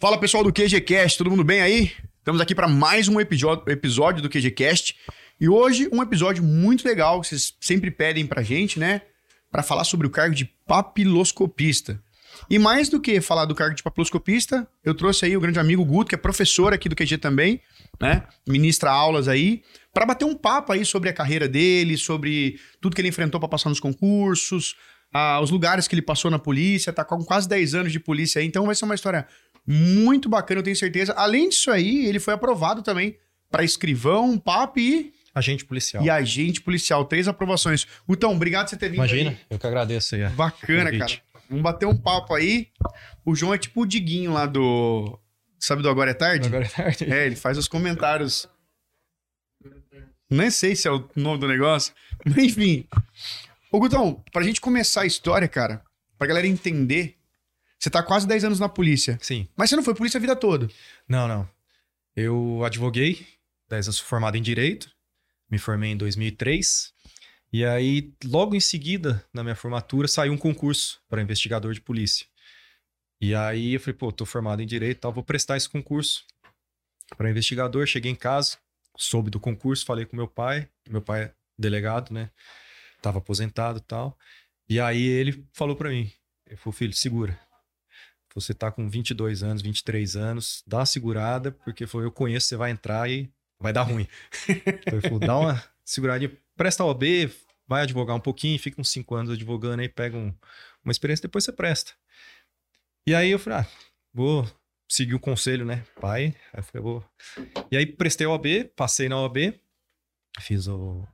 Fala pessoal do QGCast, todo mundo bem aí? Estamos aqui para mais um episódio, do QGCast e hoje um episódio muito legal que vocês sempre pedem pra gente, né? Para falar sobre o cargo de papiloscopista. E mais do que falar do cargo de papiloscopista, eu trouxe aí o grande amigo Guto, que é professor aqui do QG também, né? Ministra aulas aí, para bater um papo aí sobre a carreira dele, sobre tudo que ele enfrentou para passar nos concursos, ah, os lugares que ele passou na polícia, tá com quase 10 anos de polícia aí, então vai ser uma história muito bacana, eu tenho certeza. Além disso aí, ele foi aprovado também para escrivão, PAP e, Agente policial. e agente policial. Três aprovações. Então, obrigado por você ter vindo Imagina, aí. eu que agradeço aí. Bacana, cara. Vamos bater um papo aí. O João é tipo o Diguinho lá do... Sabe do Agora é Tarde? Agora é tarde. É, ele faz os comentários. Nem sei se é o nome do negócio. Mas enfim. Ô, Gutão, pra gente começar a história, cara, pra galera entender, você tá há quase 10 anos na polícia. Sim. Mas você não foi polícia a vida toda. Não, não. Eu advoguei, 10 anos formado em Direito, me formei em 2003. E aí, logo em seguida, na minha formatura, saiu um concurso para investigador de polícia. E aí eu falei, pô, tô formado em Direito e tal, vou prestar esse concurso para investigador. Cheguei em casa, soube do concurso, falei com meu pai, meu pai é delegado, né? Tava aposentado e tal. E aí ele falou para mim, ele falou, filho, segura. Você tá com 22 anos, 23 anos, dá uma segurada, porque falou, eu conheço, você vai entrar e vai dar ruim. então ele falou, dá uma seguradinha, presta OB, vai advogar um pouquinho, fica uns 5 anos advogando aí, pega um- uma experiência, depois você presta. E aí eu falei, ah, vou seguir o conselho, né, pai? Aí eu falei, vou... E aí prestei a OB, passei na OB, fiz o...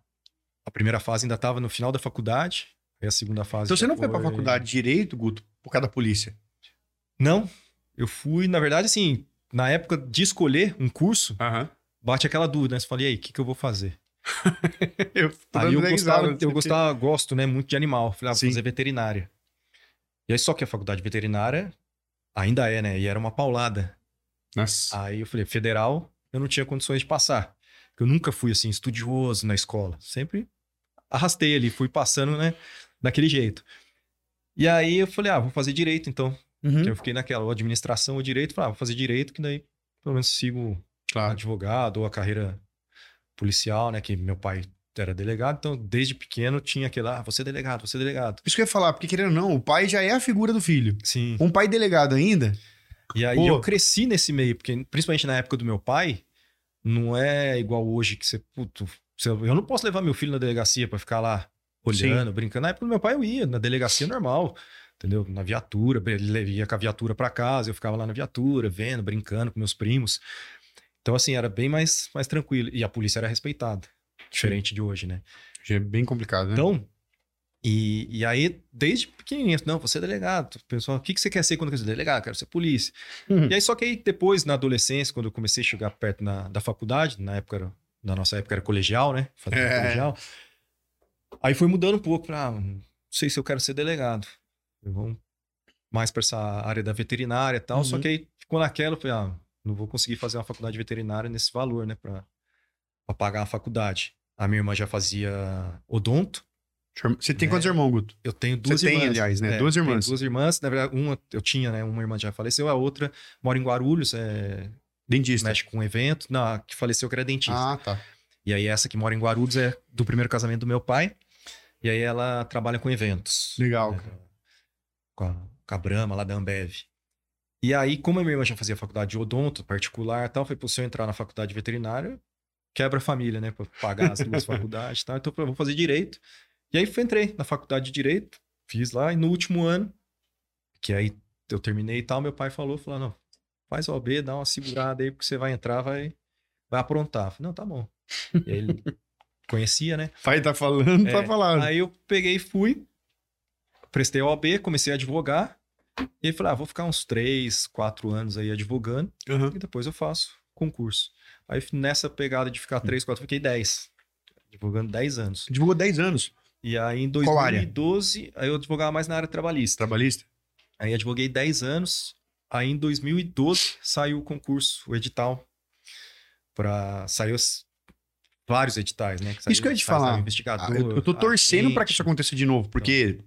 A primeira fase ainda tava no final da faculdade, aí a segunda fase Então você não foi pra foi- faculdade de Direito, Guto, por causa da polícia? Não, eu fui, na verdade, assim, na época de escolher um curso, bate aquela dúvida, né? Você fala, e aí, o que, que eu vou fazer? eu aí eu gostava, eu gostava, gosto, né, muito de animal. Falei, ah, vou Sim. fazer veterinária. E aí, só que a faculdade veterinária ainda é, né? E era uma paulada. Nossa. Aí eu falei, federal, eu não tinha condições de passar. Porque eu nunca fui, assim, estudioso na escola. Sempre arrastei ali, fui passando, né, daquele jeito. E aí eu falei, ah, vou fazer direito, então. Uhum. Que eu fiquei naquela, ou administração ou direito. Falei, ah, vou fazer direito, que daí pelo menos sigo Claro. advogado ou a carreira policial, né? Que meu pai era delegado, então desde pequeno tinha aquele, ah, você é delegado, você é delegado. Isso que eu ia falar, porque querendo ou não, o pai já é a figura do filho. Sim. Um pai delegado ainda, E aí Pô. eu cresci nesse meio, porque principalmente na época do meu pai, não é igual hoje que você, puto, você- eu não posso levar meu filho na delegacia pra ficar lá olhando, brincando. Na época do meu pai eu ia na delegacia normal, entendeu? Na viatura, ele ia com a viatura pra casa, eu ficava lá na viatura, vendo, brincando com meus primos. Então assim, era bem mais mais tranquilo e a polícia era respeitada, diferente de hoje, né? já é bem complicado, né? Então, e, e aí, desde pequenininho, não, você é delegado. Pessoal, o que, que você quer ser quando quer ser delegado? Quero ser polícia. Uhum. E aí, só que aí depois, na adolescência, quando eu comecei a chegar perto na- da faculdade, na época, era- na nossa época era colegial, né? Fazia É. colegial. Aí foi mudando um pouco, pra, ah, não sei se eu quero ser delegado. Vou mais para essa área da veterinária e tal. Só Uhum. que aí ficou naquela, eu falei, ah, não vou conseguir fazer uma faculdade veterinária nesse valor, né? Pra, pra pagar a faculdade. A minha irmã já fazia odonto. Você tem né? quantos irmãos, Guto? Eu tenho duas Você tem, irmãs. aliás, né? É, Duas irmãs. Duas irmãs. Na verdade, uma eu tinha, né? Uma irmã já faleceu, a outra mora em Guarulhos, é, Dentista. mexe com evento. Não, a que faleceu que era dentista. Ah, tá. E aí essa que mora em Guarulhos é do primeiro casamento do meu pai. E aí ela trabalha com eventos. Legal, né, cara. Com a, com a Brahma lá da Ambev. E aí, como a minha irmã já fazia faculdade de odonto particular e tal, foi se eu entrar na faculdade veterinária, quebra a família, né? Pra pagar as duas faculdades e tal. Então eu falei, vou fazer direito. E aí entrei na faculdade de direito, fiz lá, e no último ano, que aí eu terminei e tal, meu pai falou, falou, não, faz OB, dá uma segurada aí, porque você vai entrar, vai, vai aprontar. Eu falei, não, tá bom. E aí ele conhecia, né? Pai tá falando, É, tá falando. Aí eu peguei e fui, prestei a OB, comecei a advogar, e falei, ah, vou ficar uns três, quatro anos aí advogando, Aham. e depois eu faço concurso. Aí nessa pegada de ficar três, quatro, fiquei dez. Advogando 10 anos. Divulgou 10 anos. E aí em Qual área? 2012, aí eu advogava mais na área trabalhista. Trabalhista? Aí advoguei 10 anos. Aí em 2012 saiu o concurso, o edital. Pra... Saiu vários editais, né? Isso que eu ia te falar. Investigador, Ah, eu, eu tô torcendo pra que isso aconteça de novo, porque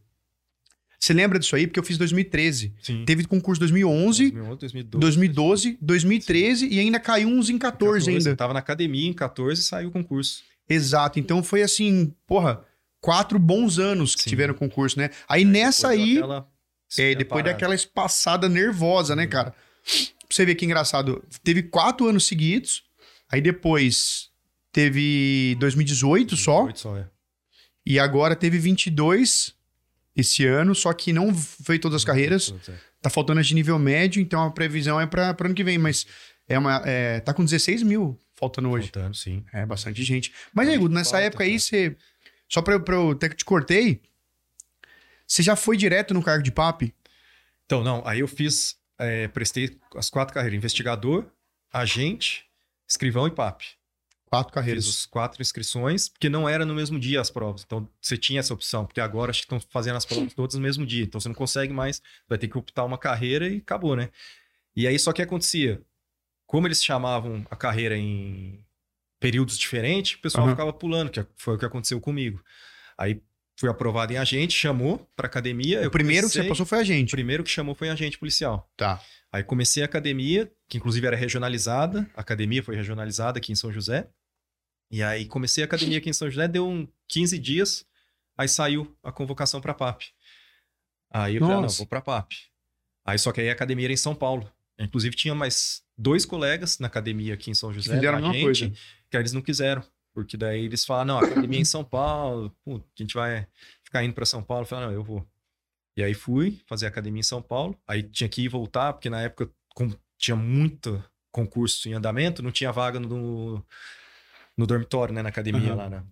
Você lembra disso aí? Porque eu fiz 2013. Sim. Teve concurso 2011, 2011, 2012. 2012, 2013 e ainda caiu uns em 14, ainda. Eu tava na academia em 14 e saiu o concurso. Exato. Então foi assim, porra, quatro bons anos que Sim. tiveram concurso, né? Aí nessa aí, é, depois parada. daquela espaçada nervosa, né, Uhum. cara? Você ver que engraçado. Teve quatro anos seguidos, aí depois teve 2018 só, 18 só, é. e agora teve 22 esse ano, só que não foi todas as carreiras. Tá faltando as de nível médio, então a previsão é para ano que vem, mas é uma, é, tá com 16 mil faltando hoje. Faltando, sim. É bastante gente. Mas aí, Guto, nessa Falta, época aí, você. Só pra, eu- pra eu até que te cortei, você já foi direto no cargo de PAP? Então, não, aí eu fiz, é, prestei as quatro carreiras: investigador, agente, escrivão e PAP. Quatro Fiz carreiras. os quatro inscrições, porque não era no mesmo dia as provas. Então, você tinha essa opção, porque agora acho que estão fazendo as provas todas no mesmo dia. Então, você não consegue mais, vai ter que optar uma carreira e acabou, né? E aí, só que acontecia, como eles chamavam a carreira em períodos diferentes, o pessoal Aham. ficava pulando, que foi o que aconteceu comigo. Aí, fui aprovado em agente, chamou para academia. O primeiro que você comecei- passou foi a O primeiro que chamou foi agente policial. Tá. Aí comecei a academia, que inclusive era regionalizada. A academia foi regionalizada aqui em São José. E aí comecei a academia aqui em São José, deu um 15 dias, aí saiu a convocação para PAP. Aí eu falei, ah, não, vou para PAP. Aí só que aí a academia era em São Paulo. Inclusive tinha mais dois colegas na academia aqui em São José, fizeram a gente, coisa. que eles não quiseram. Porque daí eles falaram, não, a academia é em São Paulo, pô, a gente vai ficar indo para São Paulo. Eu falei, não, eu vou. E aí fui fazer academia em São Paulo. Aí tinha que ir voltar, porque na época tinha muito concurso em andamento, não tinha vaga no, no dormitório, né, na academia Aham. lá, né?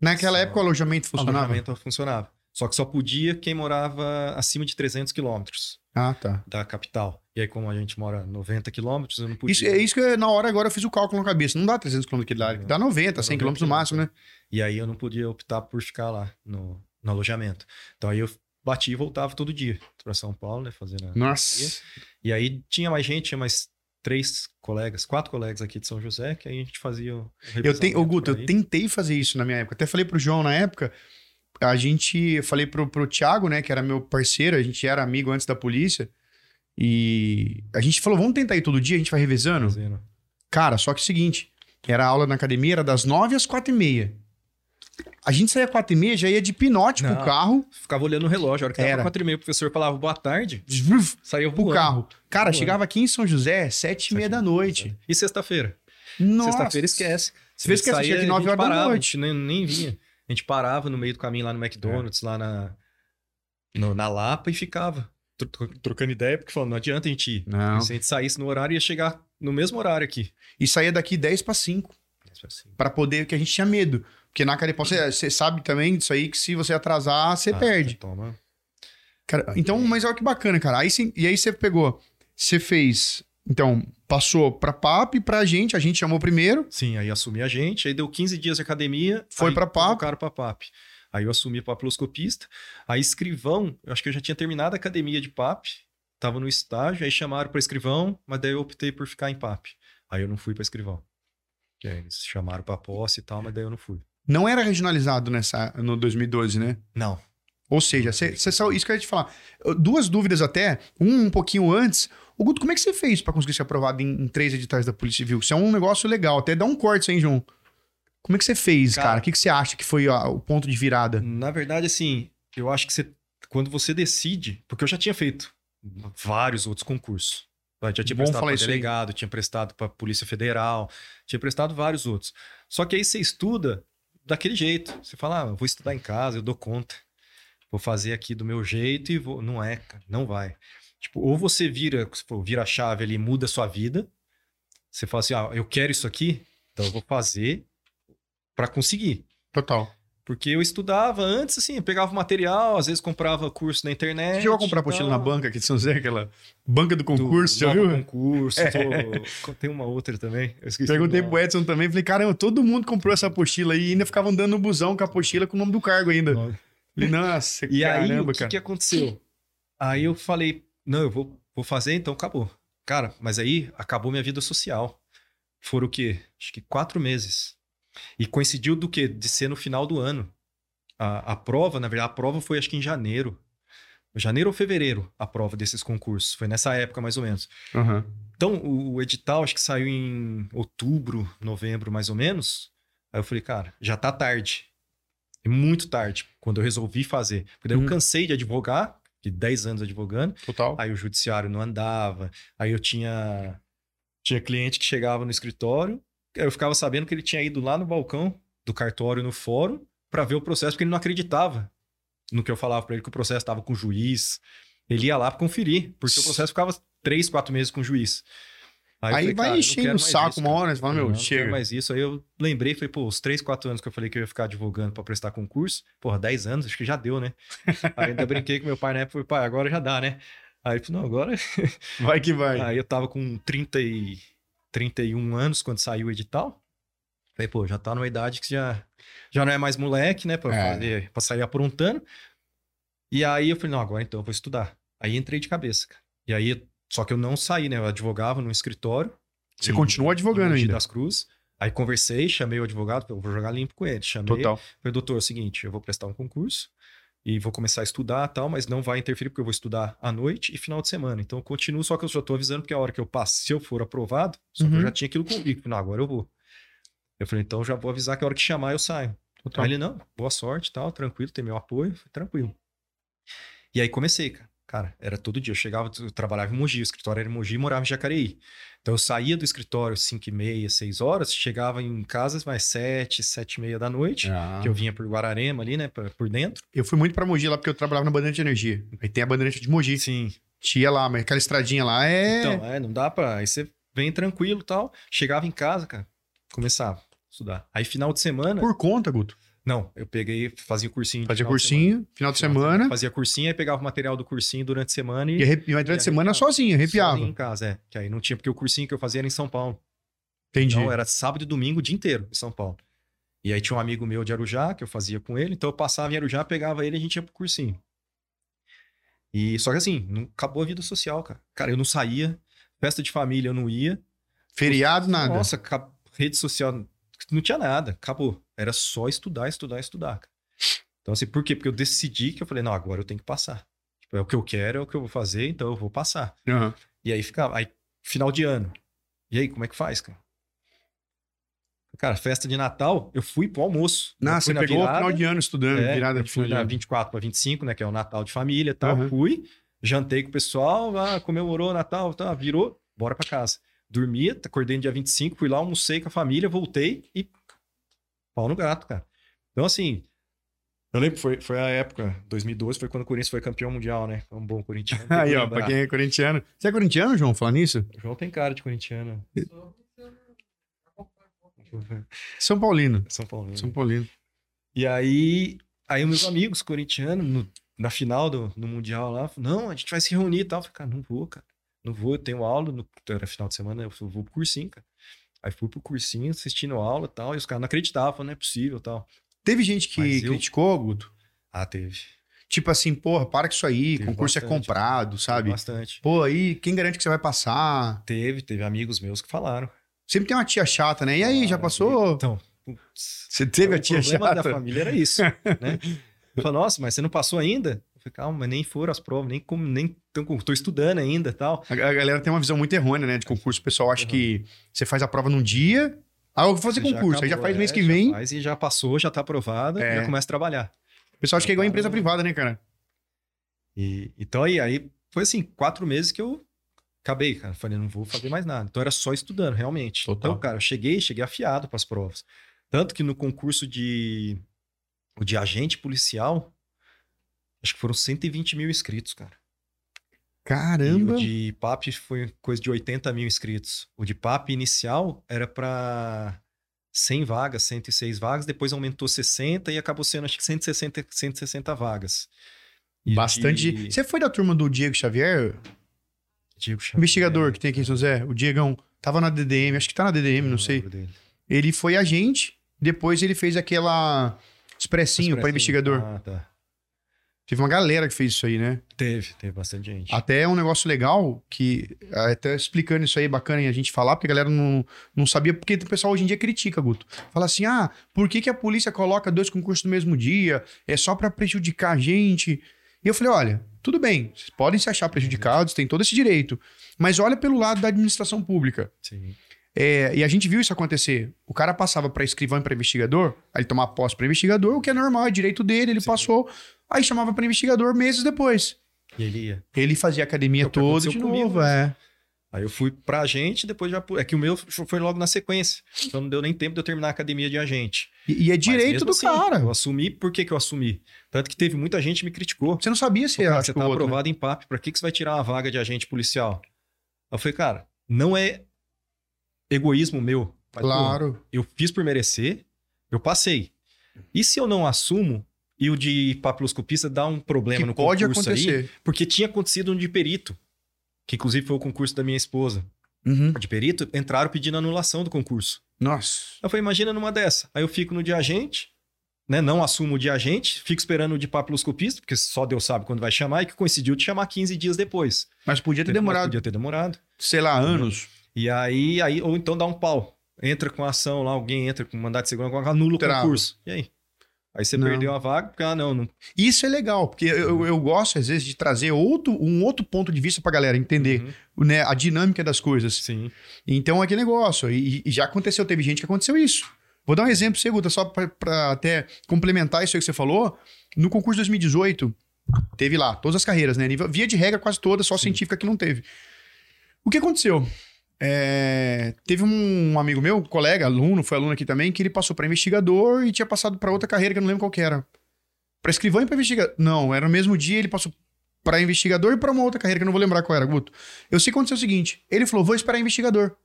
Naquela Só- época o alojamento funcionava? Alojamento funcionava. Só que só podia quem morava acima de 300 quilômetros Ah, tá. da capital. E aí, como a gente mora 90 quilômetros, eu não podia. Isso, é isso que eu- na hora agora eu fiz o cálculo na cabeça. Não dá 300 km aqui lá. Dá 90, 100 km no máximo, né? E aí eu não podia optar por ficar lá no, no alojamento. Então aí eu bati e voltava todo dia para São Paulo, né? Fazendo a Nossa. E aí tinha mais gente, tinha mais três colegas, quatro colegas aqui de São José, que aí a gente fazia o Eu tenho, ô Guto, eu tentei fazer isso na minha época. Até falei pro João na época. A gente, eu falei pro, pro Thiago, né, que era meu parceiro, a gente era amigo antes da polícia. E a gente falou, vamos tentar ir todo dia, a gente vai revezando. Fazendo. Cara, só que é o seguinte, era aula na academia, era das nove às quatro e meia. A gente saía quatro e meia, já ia de pinote pro Não. carro, Ficava olhando o relógio, a hora que Era. quatro e meia, o professor falava boa tarde, vruf, saía pro voando. carro. Cara, Voando. chegava aqui em São José, sete e meia da noite. E sexta-feira? Sexta-feira esquece. Você fez que Saía, nove horas da parava, noite. A gente nem, nem vinha. A gente parava no meio do caminho lá no McDonald's, lá na, no- na Lapa e ficava tro- tro- trocando ideia, porque falando, não adianta a gente ir. Não. Se a gente saísse no horário, ia chegar no mesmo horário aqui. E saía daqui 10 para 5. Assim. Pra poder, que a gente tinha medo. Porque na Caripau, você, sabe também disso aí, que se você atrasar, você Ah, perde. Toma. Cara, então, mas olha que bacana, cara. Aí, sim- e aí você pegou, você fez, então, passou pra PAP, pra gente, a gente chamou primeiro. Sim, aí assumi a gente, aí deu 15 dias de academia. Foi pra PAP. convocaram pra PAP. Aí eu assumi papiloscopista. Aí escrivão, eu acho que eu já tinha terminado a academia de PAP, tava no estágio, aí chamaram pra escrivão, mas daí eu optei por ficar em PAP. Aí eu não fui pra escrivão. Eles chamaram pra posse e tal, mas daí eu não fui. Não era regionalizado nessa, no 2012, né? Não. Ou seja, você saiu- isso que eu ia te falar. Duas dúvidas até, um um pouquinho antes. O Guto, como é que você fez pra conseguir ser aprovado em, em três editais da Polícia Civil? Isso é um negócio legal. Até dá um corte, hein, João? Como é que você fez, cara? Cara- O que, que você acha que foi ó, o ponto de virada? Na verdade, assim, eu acho que você, quando você decide, porque eu já tinha feito vários outros concursos. Eu já tinha Bom prestado para delegado, tinha prestado para Polícia Federal, tinha prestado vários outros. Só que aí você estuda daquele jeito. Você fala, ah, vou estudar em casa, eu dou conta. Vou fazer aqui do meu jeito e vou. Não é, cara, não vai. Tipo, ou você vira, vira a chave ali e muda a sua vida. Você fala assim, ah, eu quero isso aqui, então eu vou fazer para conseguir. Total. Porque eu estudava antes, assim, eu pegava material, às vezes comprava curso na internet. Você chegou a comprar apostila na banca aqui de São José, aquela banca do Do concurso, já Nova viu? Concurso. É. tô- Tem uma outra também. Perguntei o pro. Edson também, falei, caramba, todo mundo comprou essa apostila aí e ainda ficava andando no busão com a apostila com o nome do cargo ainda. Nossa, E aí, caramba, o que, cara. que aconteceu? Aí eu falei, não, eu vou, vou fazer, então acabou. Cara, mas aí acabou minha vida social. Foram o quê? Acho que quatro meses. E coincidiu do quê? De ser no final do ano. A, a prova, na verdade, a prova foi acho que em janeiro. janeiro ou fevereiro a prova desses concursos. Foi nessa época, mais ou menos. Aham. Então, o, o edital acho que saiu em outubro, novembro, mais ou menos. Aí eu falei, cara, já tá tarde. É muito tarde, quando eu resolvi fazer. Porque daí Hum. eu cansei de advogar, de 10 anos advogando. Total. Aí o judiciário não andava. Aí eu tinha tinha cliente que chegava no escritório, eu ficava sabendo que ele tinha ido lá no balcão do cartório no fórum para ver o processo porque ele não acreditava no que eu falava para ele que o processo estava com o juiz. Ele ia lá para conferir, porque o processo ficava três, quatro meses com o juiz. eu Aí falei, vai eu enchendo o saco isso, uma cara. hora, você fala, Eu meu, não, chega. mais isso. Aí eu lembrei, falei, pô, os três, quatro anos que eu falei que eu ia ficar advogando para prestar concurso, porra, 10 anos, acho que já deu, né? Aí ainda brinquei com meu pai na época, falei, pai, agora já dá, né? Aí ele falou, não, agora Vai que vai. Aí eu tava com 30 e 31 anos quando saiu o edital. Falei, pô, já tá numa idade que já, já não é mais moleque, né? Pra, É. fazer, pra sair aprontando. E aí eu falei, não, agora então eu vou estudar. Aí entrei de cabeça, cara. E aí, só que eu não saí, né? Eu advogava no escritório. Você em- continua advogando ainda. das Cruzes. Aí conversei, chamei o advogado, eu vou jogar limpo com ele. Chamei, Total. Falei, doutor, é o seguinte, eu vou prestar um concurso e vou começar a estudar tal, mas não vai interferir porque eu vou estudar à noite e final de semana. Então eu continuo, só que eu já tô avisando porque a hora que eu passo, se eu for aprovado, só que Uhum. eu já tinha aquilo convicto. Não, agora eu vou. Eu falei, então já vou avisar que a hora que chamar eu saio. Total. Aí ele, não, boa sorte tal, tranquilo, tem meu apoio, falei, tranquilo. E aí comecei, cara. Cara, era todo dia. Eu chegava, eu trabalhava em Mogi, o escritório era em Mogi e morava em Jacareí. Então eu saía do escritório às 5 e meia, 6 horas, chegava em casa mais 7, 7 e meia da noite, Ah. que eu vinha por Guararema ali, né, por dentro. Eu fui muito pra Mogi lá porque eu trabalhava na Bandeirante de Energia. Aí tem a Bandeirante de Mogi. Sim. Tia lá, mas aquela estradinha lá é. Então, é, não dá pra. Aí você vem tranquilo e tal. Chegava em casa, cara, começava a estudar. Aí final de semana. Por conta, Guto. Não, eu peguei, fazia cursinho. de Fazia final de cursinho, final de Final semana. Fazia cursinho, aí pegava o material do cursinho durante a semana e. E arrepi... e de semana arrepiava. sozinho, arrepiava. Sozinho em casa, é. Que aí não tinha, porque o cursinho que eu fazia era em São Paulo. Entendi. Então era sábado e domingo o dia inteiro em São Paulo. E aí tinha um amigo meu de Arujá, que eu fazia com ele, então eu passava em Arujá, pegava ele e a gente ia pro cursinho. E só que assim, não acabou a vida social, cara. Cara, eu não saía, festa de família eu não ia. Feriado, nada. Nossa, rede social não tinha nada, acabou. Era só estudar, estudar, estudar. cara. Então assim, por quê? Porque eu decidi que eu falei, não, agora eu tenho que passar. Tipo, é o que eu quero, é o que eu vou fazer, então eu vou passar. Aham. E aí ficava, aí final de ano. E aí, como é que faz, cara? Cara, festa de Natal, eu fui pro almoço. Não, você na pegou o virada, final de ano estudando, é, virada de final fui de na ano. 24 para 25, né, que é o Natal de família e tal. Aham. Fui, jantei com o pessoal, ah, comemorou o Natal, tá, virou, bora pra casa. Dormia, acordei no dia 25, fui lá, almocei com a família, voltei e pau no gato, cara. Então, assim, eu lembro, foi, foi a época, 2012, foi quando o Corinthians foi campeão mundial, né? Foi um bom corintiano. Aí, ó, pra quem é corintiano. Você é corintiano, João, falar nisso? O João tem cara de corintiano. São Paulino. São Paulo. São Paulino. E aí, aí meus amigos corintianos, no- na final do no Mundial lá, falaram, não, a gente vai se reunir e tal. Eu falei, cara, não vou, cara. Não vou, eu tenho aula, no, era final de semana, eu vou pro cursinho, cara. Aí fui pro cursinho, assistindo aula e tal, e os caras não acreditavam, falando, não é possível tal. Teve gente que eu- criticou, Guto. Ah, teve. Tipo assim, porra, para com isso aí, Teve concurso é bastante. comprado, Teve sabe? Bastante. Pô, aí, quem garante que você vai passar? Teve, teve amigos meus que falaram. Sempre tem uma tia chata, né? E aí, já Falaram, passou? Então, putz, Você teve o a tia problema da chata? família era isso, né? Falei, nossa, mas você não passou ainda? Falei, calma, mas nem foram as provas, nem como, nem tô, tô estudando ainda tal. A a galera tem uma visão muito errônea, né? De concurso. O pessoal acha que você faz a prova num dia. Ah, eu vou fazer Você já concurso. aí já acabou, faz mês é, que já vem. faz e já passou, já tá aprovado, É. já começa a trabalhar. O pessoal acha que é igual a empresa Tá, privada, né, cara? E, então aí, aí foi assim, quatro meses que eu acabei, cara. Falei, não vou fazer mais nada. Então era só estudando, realmente. Total. Então, cara, eu cheguei, cheguei afiado para as provas. Tanto que no concurso de, de agente policial, acho que foram 120 mil inscritos, cara. Caramba. E o de PAP foi coisa de 80 mil inscritos. O de PAP inicial era para 100 vagas, 106 vagas, depois aumentou 60 e acabou sendo acho que 160, 160 vagas. E Bastante. de- Você foi da turma do Diego Xavier? Diego Xavier, Investigador que tem aqui em São José? O Diegão. Tava na DDM, acho que tá na DDM, não sei. lembro dele. Ele foi agente, depois ele fez aquela expressinho para investigador. Ah, tá. Teve uma galera que fez isso aí, né? Teve, teve bastante gente. Até é um negócio legal que, até explicando isso aí, bacana a gente falar, porque a galera não, não sabia, porque o pessoal hoje em dia critica, Guto. Fala assim, ah, por que, que a polícia coloca dois concursos no mesmo dia? É só pra prejudicar a gente. E eu falei, olha, tudo bem, vocês podem se achar prejudicados, tem todo esse direito, mas olha pelo lado da administração pública. Sim. É, e a gente viu isso acontecer. O cara passava para escrivão e para investigador, aí ele tomava posse para investigador, o que é normal, é direito dele, ele Sim. passou, aí chamava para investigador meses depois. E ele ia. Ele fazia academia toda de comigo, novo, é. Aí eu fui pra agente, depois já. É que o meu foi logo na sequência. Então não deu nem tempo de eu terminar a academia de agente. E, e é direito do assim, cara. Eu assumi, por que, que eu assumi? Tanto que teve muita gente que me criticou. Você não sabia se era você tá né? aprovado em PAP, pra que, que você vai tirar uma vaga de agente policial? Eu falei, cara, não é egoísmo meu. mas, Claro. pô, eu fiz por merecer, eu passei. E se eu não assumo e o de papiloscopista dá um problema que no pode concurso aí? acontecer. Porque tinha acontecido um de perito, que inclusive foi o concurso da minha esposa. Uhum. De perito, entraram pedindo anulação do concurso. Nossa. Eu falei, imagina numa dessa. Aí eu fico no de agente, né? Não assumo o de agente, fico esperando o de papiloscopista, porque só Deus sabe quando vai chamar, e que coincidiu de chamar 15 dias depois. Mas podia ter Mas demorado, Podia ter demorado. sei lá, anos. E aí, aí, ou então dá um pau. Entra com a ação lá, alguém entra com mandato de segurança, anula o Trava. concurso. E aí? Aí você Não. perdeu a vaga, porque, ah, não, não. Isso é legal, porque eu, eu, gosto, às vezes, de trazer outro, um outro ponto de vista pra galera entender Uhum. né, a dinâmica das coisas. Sim. Então, é aquele negócio. E, e já aconteceu, teve gente que aconteceu isso. Vou dar um exemplo, Guta, só pra até complementar isso aí que você falou. No concurso 2018, teve lá todas as carreiras, né? Via de regra, quase todas, só Sim. científica que não teve. O que aconteceu? É, teve um amigo meu, colega, aluno, foi aluno aqui também, que ele passou pra investigador e tinha passado pra outra carreira que eu não lembro qual que era. Pra escrivão e pra investigador. Não, era no mesmo dia, ele passou pra investigador e pra uma outra carreira que eu não vou lembrar qual era, Guto. Eu sei que aconteceu o seguinte: ele falou, vou esperar investigador.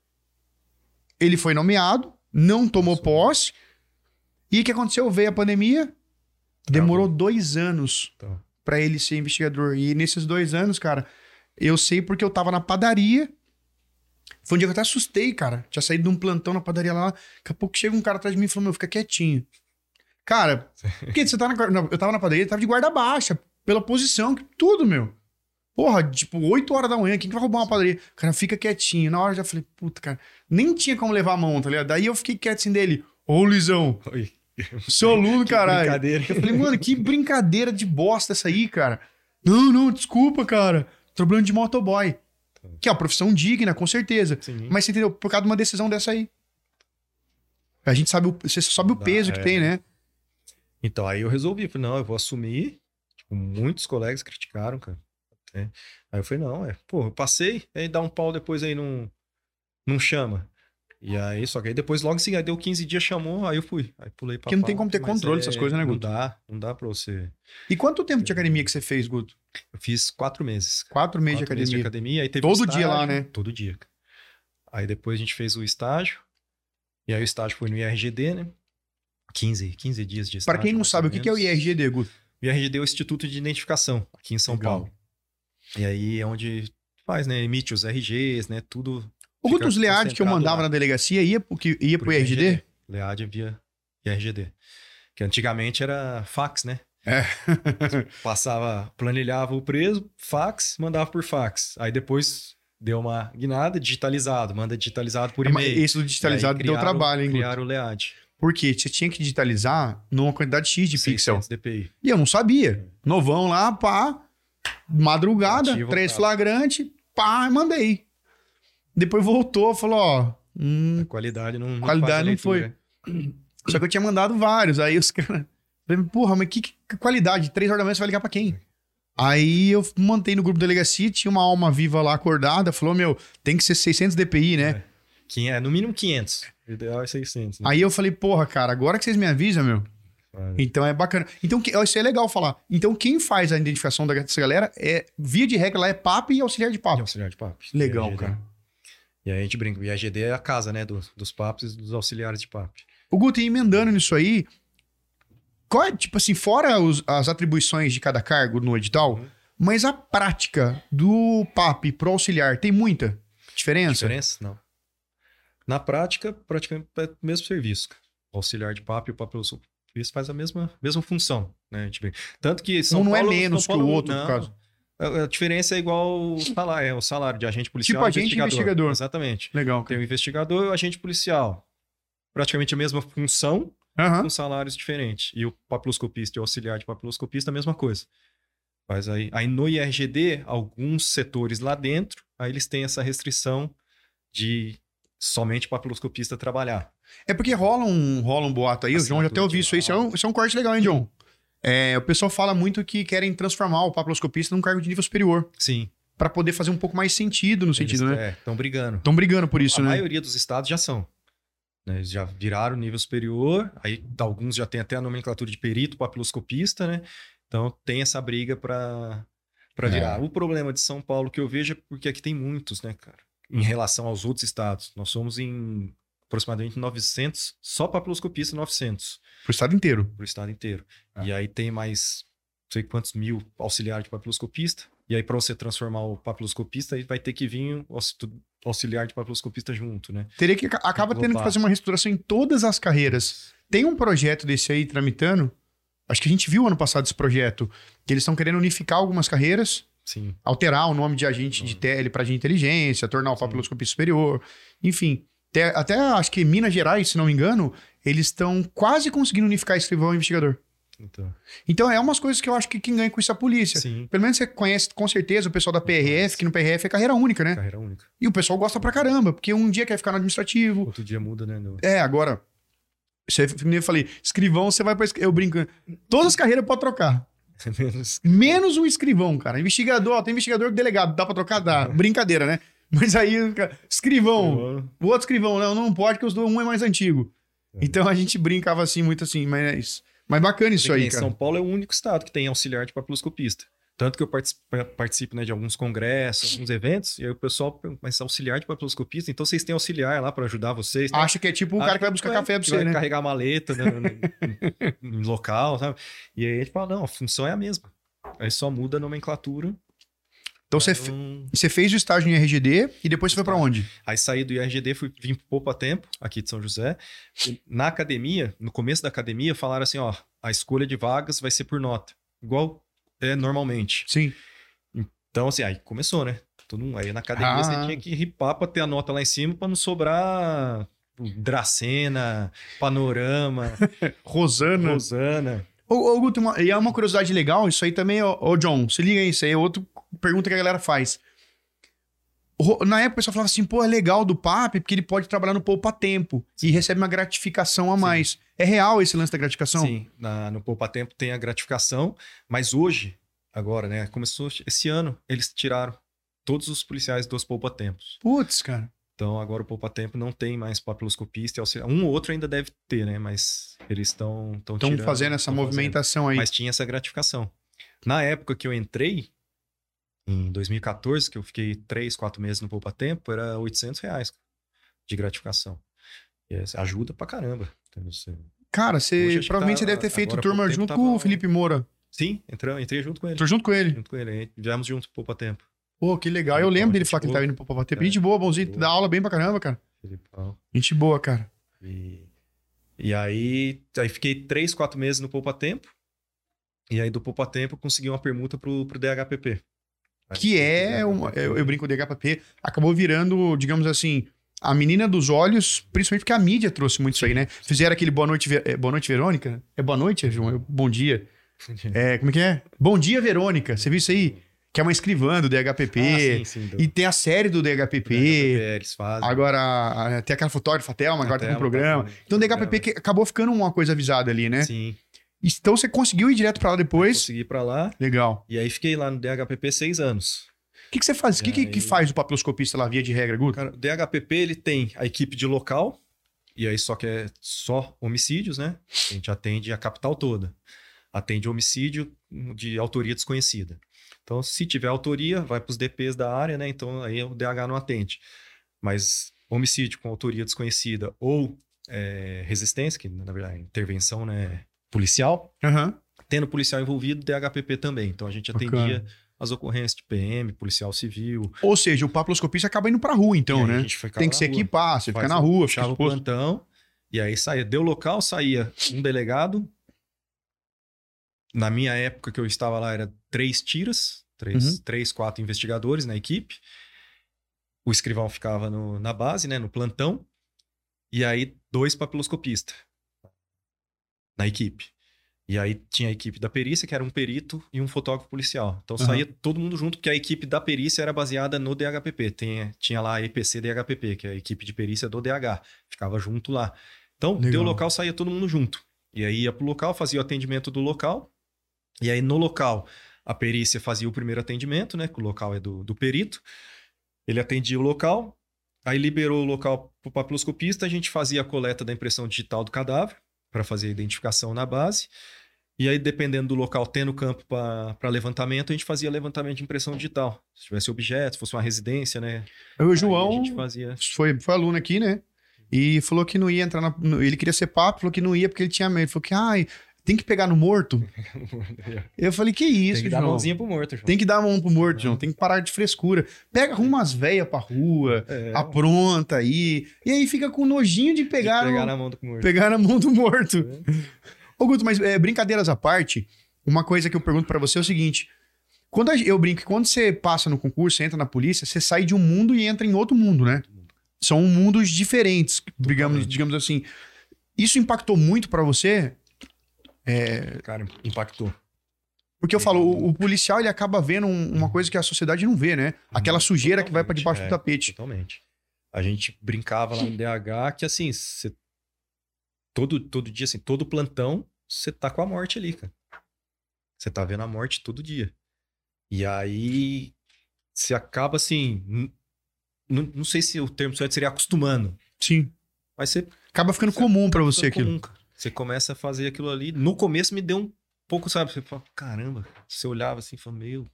Ele foi nomeado, não tomou posse. E o que aconteceu? Veio a pandemia, demorou dois anos pra ele ser investigador. E nesses dois anos, cara, eu sei porque eu tava na padaria. Foi um dia que eu até assustei, cara. Tinha saído de um plantão na padaria lá. Daqui a pouco chega um cara atrás de mim e falou: Meu, fica quietinho. Cara, porque você tá na, eu tava na padaria, tava de guarda baixa, pela posição, tudo, meu. Porra, tipo, 8 horas da manhã, quem que vai roubar uma padaria? Cara, fica quietinho. Na hora eu já falei, puta, cara, nem tinha como levar a mão, tá ligado? Daí eu fiquei quieto assim dele. Ô, Luizão, Oi. seu aluno, caralho. brincadeira. Eu falei, mano, que brincadeira de bosta essa aí, cara. Não, não, desculpa, cara. Trabalhando de motoboy. Que é uma profissão digna, com certeza. Sim. Mas você entendeu? Por causa de uma decisão dessa aí. A gente sabe, o, você sabe o peso que é. tem, né? Então, aí eu resolvi, falei, não, eu vou assumir. Tipo, muitos colegas criticaram, cara. É. Aí eu falei, não, é, pô, eu passei, aí dá um pau depois aí não, não chama. E aí, só que aí depois, logo em seguida, deu 15 dias, chamou, aí eu fui. Aí pulei pra Porque não tem como ter controle dessas coisas, né, Não Guto? dá, não dá pra você. E quanto tempo de academia que você fez, Guto? Eu fiz quatro meses. Quatro meses Quatro de meses academia. academia. Aí teve Todo o dia lá, estágio, né? Todo dia. Aí depois a gente fez o estágio. E aí o estágio foi no IRGD, né? 15, 15 dias de estágio. Para quem não sabe, o que que é o. IRGD, Guto? O IRGD é o Instituto de Identificação, aqui em São Legal. Paulo. E aí é onde faz, né? Emite os RGs, né? Tudo. O Guto, os Lead que eu mandava lá. na delegacia ia pro, que- ia pro Pro IRGD? Lead via IRGD. Que antigamente era fax, né? É. Passava, planilhava o preso, fax, mandava por fax. Aí depois deu uma guinada, digitalizado, manda digitalizado por É, e-mail. Isso do digitalizado aí deu criaram- trabalho, hein? Criaram o LEAD. Porque você tinha que digitalizar numa quantidade X de pixel. 600 DPI. E eu não sabia. Novão lá, pá, madrugada, Ativo, três tá. flagrante, pá, mandei. Depois voltou, falou, ó, hum, A qualidade não, não Qualidade não foi. só que eu tinha mandado vários. Aí os caras, falei, porra, mas que, que qualidade? Três horas da manhã você vai ligar pra quem? Aí eu mantei no grupo delegacia, tinha uma alma viva lá acordada, falou, meu, tem que ser 600 DPI, né? É. É no mínimo 500. O ideal é 600. Né? Aí eu falei, porra, cara, agora que vocês me avisam, meu, Então é bacana. Então, isso é legal falar. Então, quem faz a identificação dessa galera é, via de regra, lá é PAP e auxiliar de E PAP. auxiliar de papo. Legal, IRGD. cara. E aí a gente brinca. O IRGD é a casa, né? Dos, dos papos e dos auxiliares de papo. O Guto, emendando nisso aí, qual é, tipo assim, fora os- as atribuições de cada cargo no edital, Uhum. mas a prática do PAP pro auxiliar tem muita diferença? Diferença? Não. Na prática, praticamente é o mesmo serviço. O auxiliar de papo e o isso faz a mesma, mesma função, né? Tanto que São Um não é Paulo, menos São que o Paulo- outro, no não. caso. A, diferença é igual o salário, é o salário de agente policial Tipo agente e investigador. Exatamente. Legal. Tem o investigador e o agente policial. Praticamente a mesma função, Aham. com salários diferentes. E o papiloscopista e o auxiliar de papiloscopista, a mesma coisa. Faz aí. Aí no IRGD, alguns setores lá dentro, aí eles têm essa restrição de somente papiloscopista trabalhar. É porque rola um, rola um boato aí, o João já até ouviu isso aí. Isso é, um, isso é um corte legal, hein, John? É, o pessoal fala muito que querem transformar o papiloscopista num cargo de nível superior. Sim. Pra poder fazer um pouco mais sentido no sentido, eles, né? Estão brigando. Estão brigando por isso, a né? maioria dos estados já são. né? Eles já viraram nível superior, aí alguns já tem até a nomenclatura de perito papiloscopista, né? Então tem essa briga para para É. virar. O problema de São Paulo que eu vejo é porque aqui tem muitos, né, cara? Em relação aos outros estados. Nós somos em aproximadamente 900, só papiloscopista 900 Pro estado inteiro. pro estado inteiro. Ah. E aí tem mais não sei quantos mil auxiliares de papiloscopista. E aí, para você transformar o papiloscopista, aí vai ter que vir o aux- auxiliar de papiloscopista junto, né? Teria que acaba tendo que fazer uma reestruturação em todas as carreiras. Tem um projeto desse aí tramitando. Acho que a gente viu ano passado esse projeto. Que eles estão querendo unificar algumas carreiras, Sim. alterar o nome de agente de tele para de inteligência, tornar o Sim. papiloscopia superior. Enfim, até, até acho que Minas Gerais, se não me engano, eles estão quase conseguindo unificar escrivão e investigador. Então, Então é umas coisas que eu acho que quem ganha com isso é a polícia. sim. Pelo menos você conhece com certeza o pessoal da PRF, que no PRF é carreira única, né? Carreira única. E o pessoal gosta pra caramba, porque um dia quer ficar no administrativo, Outro dia muda, né? no- É, agora. Eu falei, escrivão, você vai pra. Eu brinco. Todas as carreiras pode trocar. Menos. Menos o escrivão, cara. Investigador, ó, tem investigador delegado, dá pra trocar? Dá. Brincadeira, né? Mas aí, escrivão, o outro escrivão, não, não pode, porque os dois, um é mais antigo. É. Então a gente brincava assim, muito assim, mas. Mas bacana isso aí, Em cara. São Paulo é o único estado que tem auxiliar de papiloscopista. Tanto que eu partici- participo né, de alguns congressos, alguns eventos, e aí o pessoal pergunta, mas auxiliar de papiloscopista? Então vocês têm auxiliar lá para ajudar vocês? tá? Acha que é tipo o cara que vai buscar É, café pra que você, vai né? carregar a maleta né, no, no- no local, sabe? E aí a gente fala, não, a função é a mesma. Aí só muda a nomenclatura. Então você, Então, fe- você fez o estágio em RGD e depois você foi pra onde? Aí saí do IRGD, fui vim pro Poupa Tempo, aqui de São José. Na academia, no começo da academia, falaram assim, ó, a escolha de vagas vai ser por nota, igual é normalmente. Sim. Então, assim, aí começou, né? Todo mundo, aí na academia Ah. você tinha que ripar pra ter a nota lá em cima pra não sobrar Dracena, Panorama, Rosana. Rosana. Ô, ô Guto, uma- e é uma curiosidade legal, isso aí também, ô, ô, John, se liga aí, isso aí é outra pergunta que a galera faz. Na época o pessoal falava assim, pô, é legal do PAP, porque ele pode trabalhar no Poupa Tempo e recebe uma gratificação a Sim. mais. É real esse lance da gratificação? Sim, na- no Poupa Tempo tem a gratificação, mas hoje, agora, né? Começou esse ano, eles tiraram todos os policiais dos Poupa Tempos. Putz, cara. Então agora o Poupa Tempo não tem mais papiloscopista e auxiliar. Um ou outro ainda deve ter, né? Mas eles estão estão fazendo essa tão fazendo. movimentação aí. Mas tinha essa gratificação. Na época que eu entrei, em 2014, que eu fiquei três, quatro meses no Poupa Tempo, era 800 reais de gratificação. E essa ajuda pra caramba. Então, Cara, você provavelmente tá- deve ter feito turma junto tava- com o Felipe Moura. Sim, entrei, entrei junto com ele. Tô junto com ele. Junto com ele. Viemos junto pro Poupa Tempo. Pô, que legal. Eu Felipão, lembro dele falar que ele tava indo pro Poupa Tempo. É. Gente boa, bonzinho, Boa. dá aula bem pra caramba, cara. Felipão. Gente boa, cara. E, e aí, aí fiquei três, quatro meses no Poupa Tempo. E aí do Poupa Tempo consegui uma permuta pro, pro DHPP. Que é, pro uma, eu, eu brinco, o DHPP acabou virando, digamos assim, a menina dos olhos, principalmente porque a mídia trouxe muito isso aí, né? Fizeram aquele Boa Noite, Ve- é, Boa Noite Verônica? É Boa Noite, João? Bom Dia. É, como é que é? Bom Dia, Verônica. Você viu isso aí? Que é uma escrivã do DHPP. Ah, sim, sim, do- E tem a série do DHPP. DHPP, eles fazem. Agora, tem aquela fotógrafa, Thelma, agora tá com um programa. tá Então o DHPP acabou ficando uma coisa avisada ali, né? Sim. Então você conseguiu ir direto pra lá depois. Consegui ir pra lá. Legal. E aí fiquei lá no DHPP seis anos. O que, que você faz? O que, E que, aí- faz o papiloscopista lá, via de regra, Guto? Cara, o DHPP ele tem a equipe de local, e aí só que é só homicídios, né? A gente atende a capital toda. Atende homicídio de autoria desconhecida. Então, se tiver autoria, vai para os DPs da área, né? Então aí o DH não atende. Mas homicídio com autoria desconhecida ou é, resistência, que na verdade é intervenção né, policial, Aham. tendo policial envolvido, DHPP também. Então a gente atendia as ocorrências de PM, policial civil. Ou seja, o papiloscopista acaba indo pra rua, então, né? a gente ficava Tem que se rua. equipar, você fica na rua, fica o plantão, e aí saía. Deu local, saía um delegado. Na minha época que eu estava lá, era três tiras, três, Uhum. três quatro investigadores na equipe. O escrivão ficava no- na base, né, no plantão. E aí, dois papiloscopistas na equipe. E aí tinha a equipe da perícia, que era um perito e um fotógrafo policial. Então Aham. saía todo mundo junto, porque a equipe da perícia era baseada no DHPP. Tem, tinha lá a EPC DHPP, que é a equipe de perícia do DH. Ficava junto lá. Então, Legal. deu local, saía todo mundo junto. E aí ia pro local, fazia o atendimento do local. E aí no local, a perícia fazia o primeiro atendimento, né? Que o local é do, do perito. Ele atendia o local, aí liberou o local pro papiloscopista, a gente fazia a coleta da impressão digital do cadáver para fazer a identificação na base. E aí, dependendo do local, tendo campo para levantamento, a gente fazia levantamento de impressão digital. Se tivesse objetos, se fosse uma residência, né? O João gente fazia. foi, foi aluno aqui, né? E falou que não ia entrar na. Ele queria ser papo, falou que não ia porque ele tinha medo. Ele falou que, ai, tem que pegar no morto. Eu falei, que isso, Tem que dar João? mãozinha pro morto, João. Tem que dar a mão pro morto, João. Tem que parar de frescura. Pega, arruma umas velhas pra rua, É, apronta aí. E aí fica com nojinho de pegar, pegar no- na mão do morto. pegar na mão do morto. Ô, Guto, mas é, brincadeiras à parte, uma coisa que eu pergunto pra você é o seguinte. Quando a- eu brinco que quando você passa no concurso, você entra na polícia, você sai de um mundo e entra em outro mundo, né? São mundos diferentes, digamos, digamos assim. Isso impactou muito pra você? Cara, impactou. Porque eu falo, o, o policial ele acaba vendo um- uma coisa que a sociedade não vê, né? Aquela sujeira que vai pra debaixo do É, tapete. Totalmente. A gente brincava lá no DH que assim, você todo todo dia assim, todo plantão, você tá com a morte ali, cara. Você tá vendo a morte todo dia. E aí você acaba assim, não sei se o termo certo seria acostumando, Sim. mas você Acaba ficando comum pra você aquilo. comum, cara. Você começa a fazer aquilo ali. No começo me deu um pouco, sabe? Você fala, caramba, você olhava assim e fala, meu.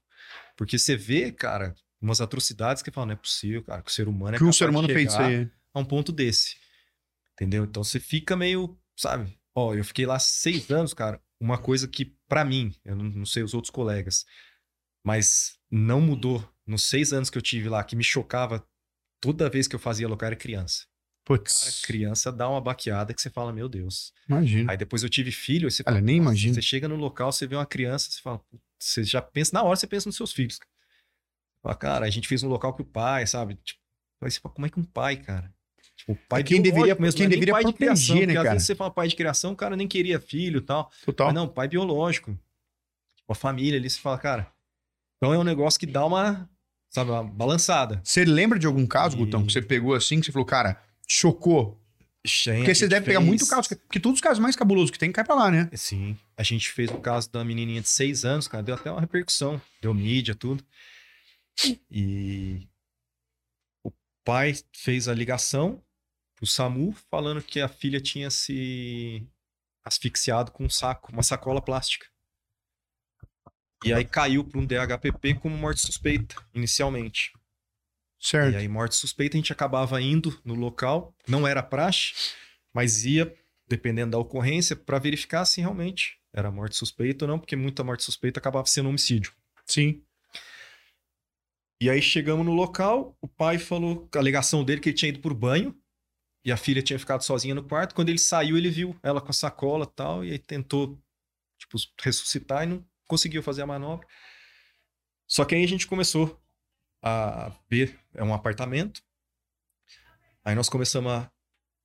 Porque você vê, cara, umas atrocidades que fala, não é possível, cara, que o ser humano é que um capaz ser humano de fez isso aí. a um ponto desse. Entendeu? Então você fica meio, sabe? Ó, eu fiquei lá seis anos, cara. Uma coisa que, pra mim, eu não, não sei os outros colegas, mas não mudou nos seis anos que eu tive lá, que me chocava toda vez que eu fazia local era criança. Cara, Putz, criança dá uma baqueada que você fala, meu Deus. imagina. Aí depois eu tive filho, aí você Olha, fala, nem "Nossa", imagino. Você chega no local, você vê uma criança, você fala, você já pensa, na hora você pensa nos seus filhos. cara. Fala, cara, a gente fez um local que o pai, sabe? Tipo, aí você fala, como é que um pai, cara? Tipo, o pai É quem deveria- mesmo, quem é nem deveria pai de proteger, criação, né, porque às cara? vezes você fala pai de criação, o cara nem queria filho e tal. Total. Mas não, pai biológico. Tipo, a família ali, você fala, cara. Então é um negócio que dá uma, sabe, uma balançada. Você lembra de algum caso, E- Gutão, que você pegou assim, que você falou, cara, chocou? Porque você deve pegar muito caso, porque todos os casos mais cabulosos que tem, cai pra lá, né? Sim. A gente fez o caso da menininha de seis anos, cara, deu até uma repercussão. Deu mídia, tudo. E o pai fez a ligação pro SAMU falando que a filha tinha se asfixiado com um saco, uma sacola plástica. E aí caiu para um DHPP como morte suspeita, inicialmente. Certo. E aí, morte suspeita, a gente acabava indo no local, não era praxe, mas ia, dependendo da ocorrência, para verificar se realmente era morte suspeita ou não, porque muita morte suspeita acabava sendo homicídio. Sim. E aí chegamos no local, o pai falou, a alegação dele que ele tinha ido por banho, e a filha tinha ficado sozinha no quarto. Quando ele saiu, ele viu ela com a sacola e tal, e aí tentou, tipo, ressuscitar e não conseguiu fazer a manobra. Só que aí a gente começou a ver, é um apartamento. Aí nós começamos a,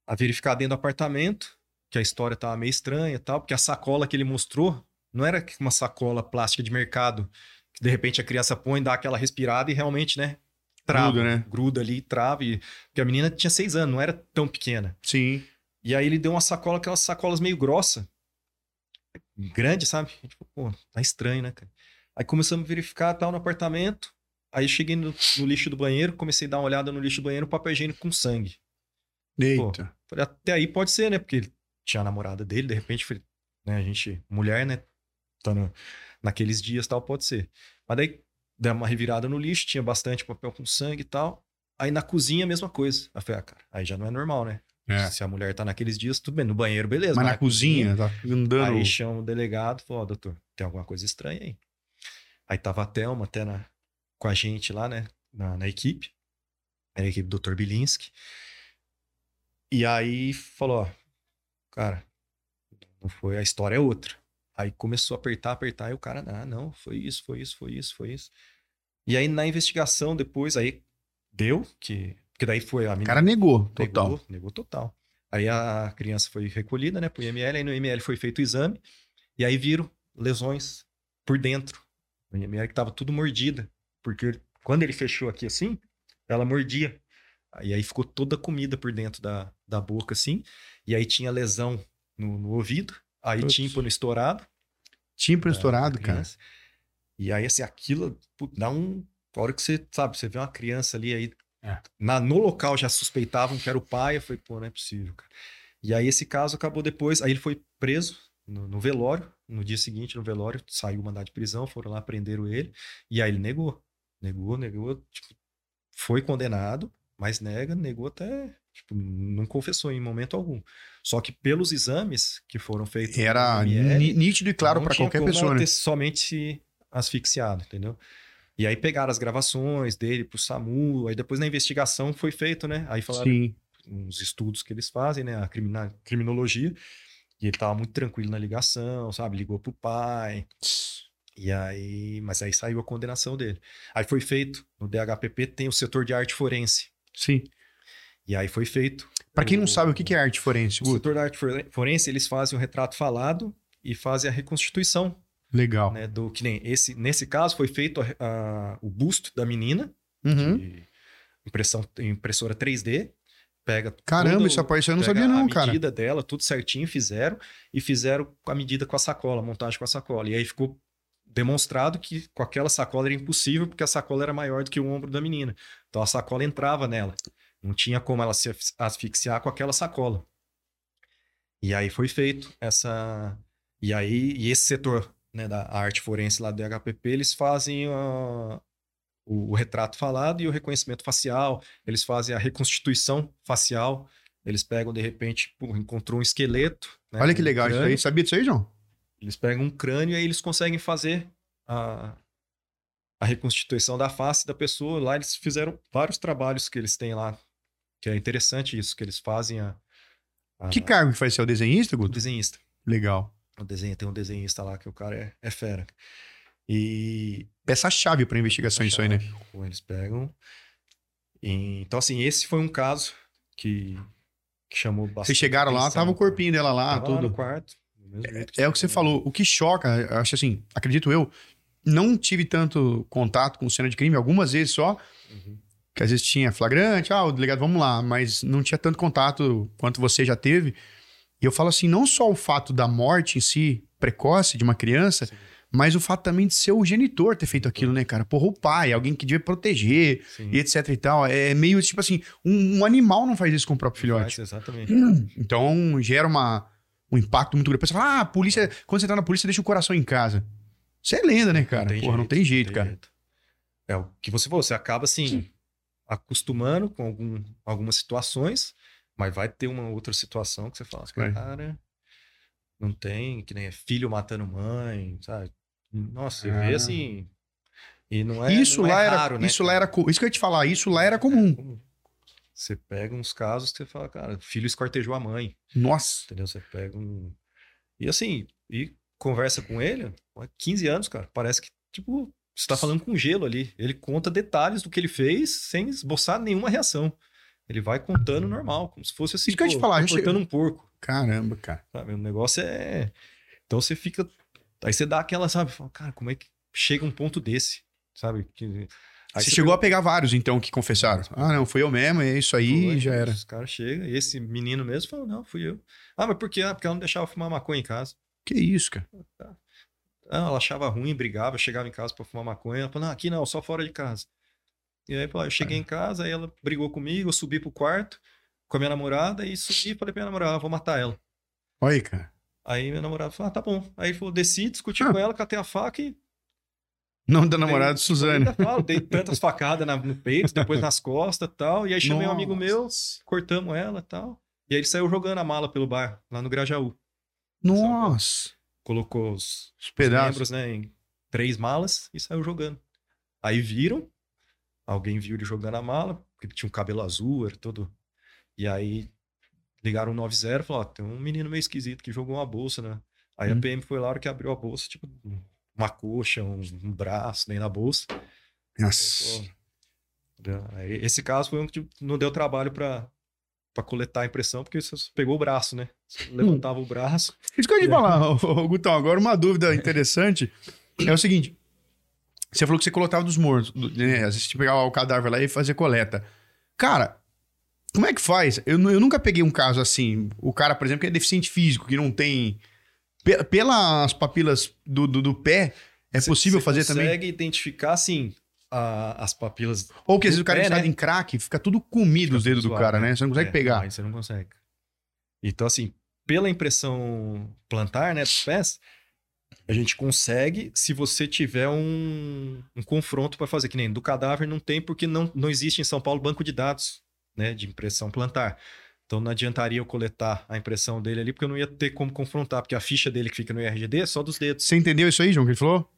a verificar dentro do apartamento, que a história tava meio estranha e tal, porque a sacola que ele mostrou não era uma sacola plástica de mercado, que de repente a criança põe, dá aquela respirada e realmente, né, trava, Gruda, né? gruda ali, trava, e... porque a menina tinha seis anos, não era tão pequena. Sim. E aí ele deu uma sacola, aquelas sacolas meio grossa, grande, sabe? Falou, pô, tá estranho, né, cara? Aí começamos a verificar tal no apartamento. Aí eu cheguei no, no lixo do banheiro, comecei a dar uma olhada no lixo do banheiro, papel higiênico com sangue. Eita. Falei, até aí pode ser, né? Porque ele tinha a namorada dele, de repente, falei, né, a gente, mulher, né? Tá no- naqueles dias tal, pode ser. Mas daí deu uma revirada no lixo, tinha bastante papel com sangue e tal. Aí na cozinha, a mesma coisa. Aí falei, ah, cara, aí já não é normal, né? É. Se a mulher tá naqueles dias, tudo bem. No banheiro, beleza. Mas na cozinha, tá andando. Aí chama o delegado, falou, ó, doutor, tem alguma coisa estranha aí. Aí tava a Thelma até na, com a gente lá, né, na, na equipe. Era a equipe do Dr. Bilinski. E aí falou, ó, cara, não foi, a história é outra. Aí começou a apertar, apertar, e o cara, ah, não, foi isso, foi isso, foi isso, foi isso. E aí na investigação depois, aí deu, que, que daí foi a O menina cara negou, total. Negou, negou total. Aí a criança foi recolhida, né, pro IML, aí no IML foi feito o exame, E aí viram lesões por dentro. A minha que tava tudo mordida. Porque quando ele fechou aqui assim, ela mordia. E aí ficou toda a comida por dentro da, da boca, assim. E aí tinha lesão no, no ouvido. Aí Putz. tímpano estourado. Tímpano da- estourado, cara. E aí, assim, aquilo dá um. A hora que você, sabe, você vê uma criança ali, aí. É. Na, no local já suspeitavam que era o pai. Eu falei, pô, não é possível, cara. E aí esse caso acabou depois. Aí ele foi preso no, no velório. No dia seguinte, no velório, saiu o mandado de prisão, foram lá, prenderam ele. E aí ele negou. Negou, negou. Tipo, foi condenado, mas nega, negou até. Tipo, não confessou em momento algum. Só que pelos exames que foram feitos. Era IML, nítido e claro tinha qualquer pessoa, né? ter somente asfixiado, entendeu? E aí pegaram as gravações dele pro SAMU, aí depois na investigação foi feito, né? Aí falaram Sim. uns estudos que eles fazem, né? A crimina- criminologia. E ele tava muito tranquilo na ligação, sabe? Ligou pro pai. E aí, mas aí saiu a condenação dele. Aí foi feito, no DHPP tem o setor de arte forense. Sim. E aí foi feito. Pra quem não o- sabe, o que é arte forense? O setor da arte fore- forense, eles fazem o retrato falado e fazem a reconstituição Legal. né, do que nem esse nesse caso foi feito a- a- o busto da menina Uhum. impressão impressora 3D pega Caramba, isso, isso eu não sabia não, a cara. medida dela tudo certinho fizeram e fizeram a medida com a sacola a montagem com a sacola e aí ficou demonstrado que com aquela sacola era impossível porque a sacola era maior do que o ombro da menina então a sacola entrava nela não tinha como ela se asf- asfixiar com aquela sacola e aí foi feito essa e aí e esse setor né, da arte forense lá do HPP, eles fazem a- o, o retrato falado e o reconhecimento facial, eles fazem a reconstituição facial, eles pegam, de repente, pô, encontrou um esqueleto. né, Olha que legal isso crânio, aí. Sabia disso aí, João? Eles pegam um crânio e aí eles conseguem fazer a, a reconstituição da face da pessoa. Lá eles fizeram vários trabalhos que eles têm lá, que é interessante isso, que eles fazem a, a- Que cargo que faz ser o desenhista, o Guto? desenhista. Legal. O desenho, tem um desenhista lá que o cara é, é fera. E Peça-chave pra investigação isso aí, né? Eles pegam. E- então, assim, esse foi um caso que, que chamou bastante. Vocês chegaram lá, tava o corpinho dela lá, Tava lá tudo. no quarto. Jeito É o que você falou. O que choca, acho assim, acredito eu, não tive tanto contato com cena de crime, algumas vezes só, Uhum. que às vezes tinha flagrante, ah, o delegado, vamos lá, mas não tinha tanto contato quanto você já teve. E eu falo assim, não só o fato da morte em si, precoce de uma criança, Sim. mas o fato também de ser o genitor ter feito aquilo, né, cara? Porra, o pai, alguém que devia proteger Sim. e etc e tal. É meio tipo assim, um, um animal não faz isso com o próprio filhote. Faz, exatamente. Então gera uma, um impacto muito grande. Você fala, ah, a polícia, quando você tá na polícia, deixa o coração em casa. Isso é lenda, né, cara? Porra, não tem jeito, cara. jeito. É o que você falou, você acaba assim, acostumando com algum, algumas situações, mas vai ter uma outra situação que você fala, assim, cara, não tem, que nem é filho matando mãe, sabe? Nossa, você Ah. vê assim. E não é. isso não é lá era, raro, né, isso lá era, isso que eu ia te falar, isso lá era comum. comum. Você pega uns casos que você fala, cara, filho escortejou a mãe, Nossa. entendeu? Você pega um. E assim, e conversa com ele, há 15 anos, cara. Parece que, tipo, você tá falando com gelo ali. Ele conta detalhes do que ele fez sem esboçar nenhuma reação. Ele vai contando normal, como se fosse assim, Isso que eu te falar, cortando um porco, Caramba, cara. sabe? O negócio é... Então você fica... Aí você dá aquela, sabe? Fala, Cara, como é que chega um ponto desse, sabe? Que... Aí você chegou a pegar vários, então, que confessaram. Ah, não, fui eu mesmo, é isso aí, Foi, já era. Os caras chegam, e esse menino mesmo falou, não, fui eu. Ah, mas por quê? Ah, porque ela não deixava eu fumar maconha em casa. Que isso, cara. Ah, ela achava ruim, brigava, chegava em casa pra fumar maconha. Ela falou, não, aqui não, só fora de casa. E aí, pô, eu cheguei em casa, aí ela brigou comigo, eu subi pro quarto com a minha namorada e subi e falei pra minha namorada, ah, vou matar ela. Olha aí, cara. Aí minha namorada falou, ah, tá bom. Aí ele falou, desci, discuti Ah. com ela, catei a faca e... Não da namorada de Suzane. Falo, dei tantas facadas na- no peito, depois nas costas e tal. E aí chamei um amigo meu, Nossa. cortamos ela e tal. E aí ele saiu jogando a mala pelo bar, lá no Grajaú. Nossa. Colocou os, Os os pedaços. membros, né, em três malas e saiu jogando. Aí viram, alguém viu ele jogando a mala, porque ele tinha um cabelo azul, era todo. E aí ligaram o 90 e falaram: ó, tem um menino meio esquisito que jogou uma bolsa, né? Aí Hum. a PM foi lá, a hora que abriu a bolsa, tipo, uma coxa, um, um braço, nem na bolsa. Nossa. Aí, esse caso foi um que tipo, não deu trabalho pra, para coletar a impressão, porque você pegou o braço, né? Você levantava o braço. Isso que eu ia te falar, Gutão. Agora, uma dúvida interessante é o seguinte: você falou que você coletava dos mortos, né? Às vezes você pegava o cadáver lá e fazia coleta. Cara, como é que faz? Eu, eu nunca peguei um caso assim. O cara, por exemplo, que é deficiente físico, que não tem. Pe- pelas papilas do, do, do pé, é Você- possível você fazer também? consegue identificar, assim, a- as papilas. Ou que às vezes o cara é pé, viciado né? em crack, fica tudo comido os dedos do cara, né? Você não consegue É, pegar. Aí você não consegue. Então, assim, pela impressão plantar, né, dos pés, a gente consegue se você tiver um, um confronto para fazer, que nem do cadáver não tem, porque não, não existe em São Paulo banco de dados, né, de impressão plantar. Então não adiantaria eu coletar a impressão dele ali, porque eu não ia ter como confrontar, porque a ficha dele que fica no IRGD é só dos dedos. Você entendeu isso aí, João, que ele falou?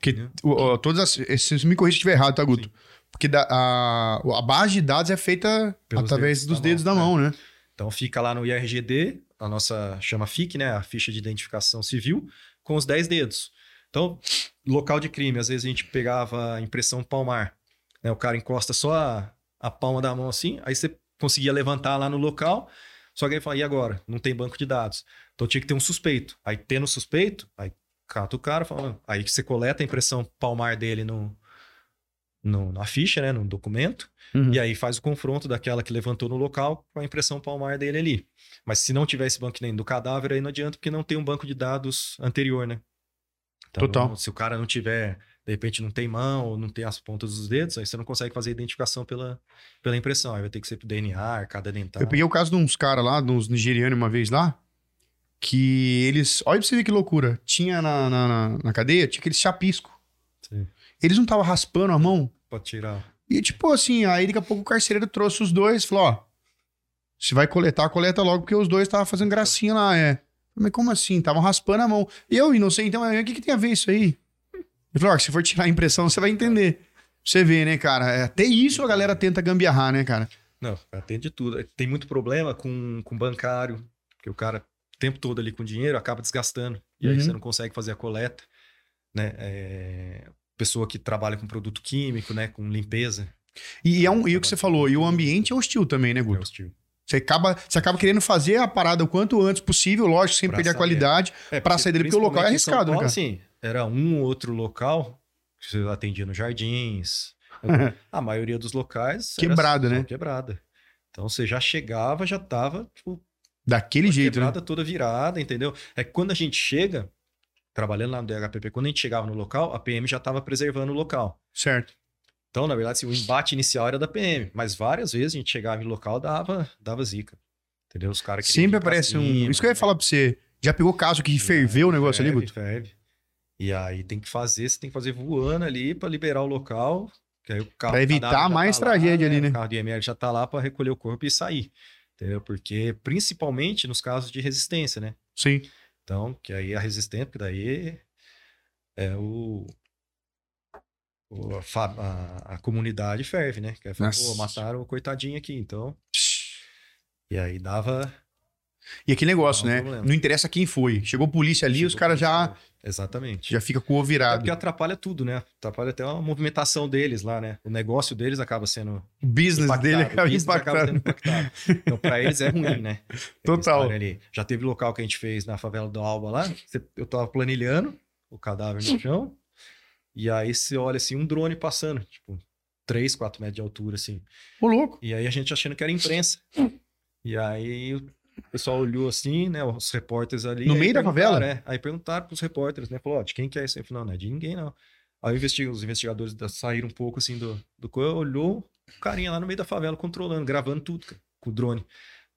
Que o, o- todas as. esse- Se me corrija se estiver errado, tá, Guto? Sim. Porque da- a, a base de dados é feita Pelos através dedos dos da dedos da mão, mão, né? Então fica lá no IRGD, a nossa chama FIC, né, a ficha de identificação civil, com os 10 dedos. Então, local de crime, às vezes a gente pegava a impressão palmar, né, o cara encosta só a, a palma da mão assim, aí você conseguia levantar lá no local, só que aí fala, e agora? Não tem banco de dados. Então tinha que ter um suspeito. Aí tendo suspeito, aí cata o cara, fala, aí que você coleta a impressão palmar dele no, no- na ficha, né, no documento, Uhum. e aí faz o confronto daquela que levantou no local com a impressão palmar dele ali. Mas se não tiver esse banco nem do cadáver, aí não adianta, porque não tem um banco de dados anterior, né? Então, Total. Se o cara não tiver, de repente não tem mão, ou não tem as pontas dos dedos, aí você não consegue fazer a identificação pela, pela impressão. Aí vai ter que ser pro DNA, arcada dental. Eu peguei o caso de uns caras lá, de uns nigerianos uma vez lá, que eles. Olha pra você ver que loucura. Tinha na, na, na- cadeia, tinha aquele chapisco. Sim. Eles não estavam raspando a mão. Pode tirar. E tipo assim, aí daqui a pouco o carcereiro trouxe os dois e falou: ó, se vai coletar, coleta logo, porque os dois estavam fazendo gracinha lá, é. Mas como assim? Estavam raspando a mão. E eu, inocente, então, o que, que tem a ver isso aí? Ele falou: se for tirar a impressão, você vai entender. Você vê, né, cara? É, Até isso a galera tenta gambiarrar, né, cara? Não, atende de tudo. Tem muito problema com, com bancário, porque o cara o tempo todo ali com dinheiro acaba desgastando. E aí Uhum. você não consegue fazer a coleta. Né? É, Pessoa que trabalha com produto químico, né? Com limpeza. E, é um, e o que você falou, e o ambiente é hostil também, né, É Guto? hostil. Você acaba, você acaba querendo fazer a parada o quanto antes possível, lógico, sem Pra perder a qualidade. É, Pra sair dele, porque o local é arriscado, né, Paulo, cara? Assim, era um ou outro local que você atendia nos jardins. a maioria dos locais. Quebrada, né? Quebrada. Então você já chegava, já tava, tipo, Daquele jeito, né? quebrada toda virada, entendeu? É que quando a gente chega, trabalhando lá no DHPP, quando a gente chegava no local, a PM já estava preservando o local. Certo. Então, na verdade, assim, o embate inicial era da PM, mas várias vezes a gente chegava em local dava dava zica. Entendeu? Os caras queriam Sempre aparece um. cima, Isso que eu ia né? falar pra você. Já pegou caso que ferveu o negócio ali, Guto? ferve. E aí tem que fazer, você tem que fazer voando ali para liberar o local. Que aí o carro Pra evitar já mais tá lá, tragédia ali, né? O carro de ML já tá lá para recolher o corpo e sair. Entendeu? Porque principalmente nos casos de resistência, né? Sim. Então, que aí a resistência, porque daí é o. o- a, a- comunidade ferve, né? Que aí fala, Nossa. pô, mataram o coitadinho aqui, então. E aí dava. E aquele negócio, né? problema. Não interessa quem foi. Chegou a polícia ali, Chegou os caras já, polícia, Exatamente. já fica com o É virado. porque atrapalha tudo, né? Atrapalha até a movimentação deles lá, né? O negócio deles acaba sendo O business impactado. dele o acaba business acaba sendo impactado. impactado. Então, pra eles é ruim, né? Total. Já teve local que a gente fez na favela do Alba lá. Eu tava planilhando o cadáver no chão. E aí você olha assim, um drone passando, tipo, 3, 4 metros de altura, assim. Ô, louco. E aí a gente achando que era imprensa. E aí o pessoal olhou assim, né? Os repórteres ali. No meio da favela? É, aí perguntaram pros repórteres, né? Falou, ó, de quem que é isso? Eu falei, não, não é de ninguém, não. Aí os investigadores saíram um pouco assim do, do coisa, olhou o carinha lá no meio da favela controlando, gravando tudo, cara, com o drone.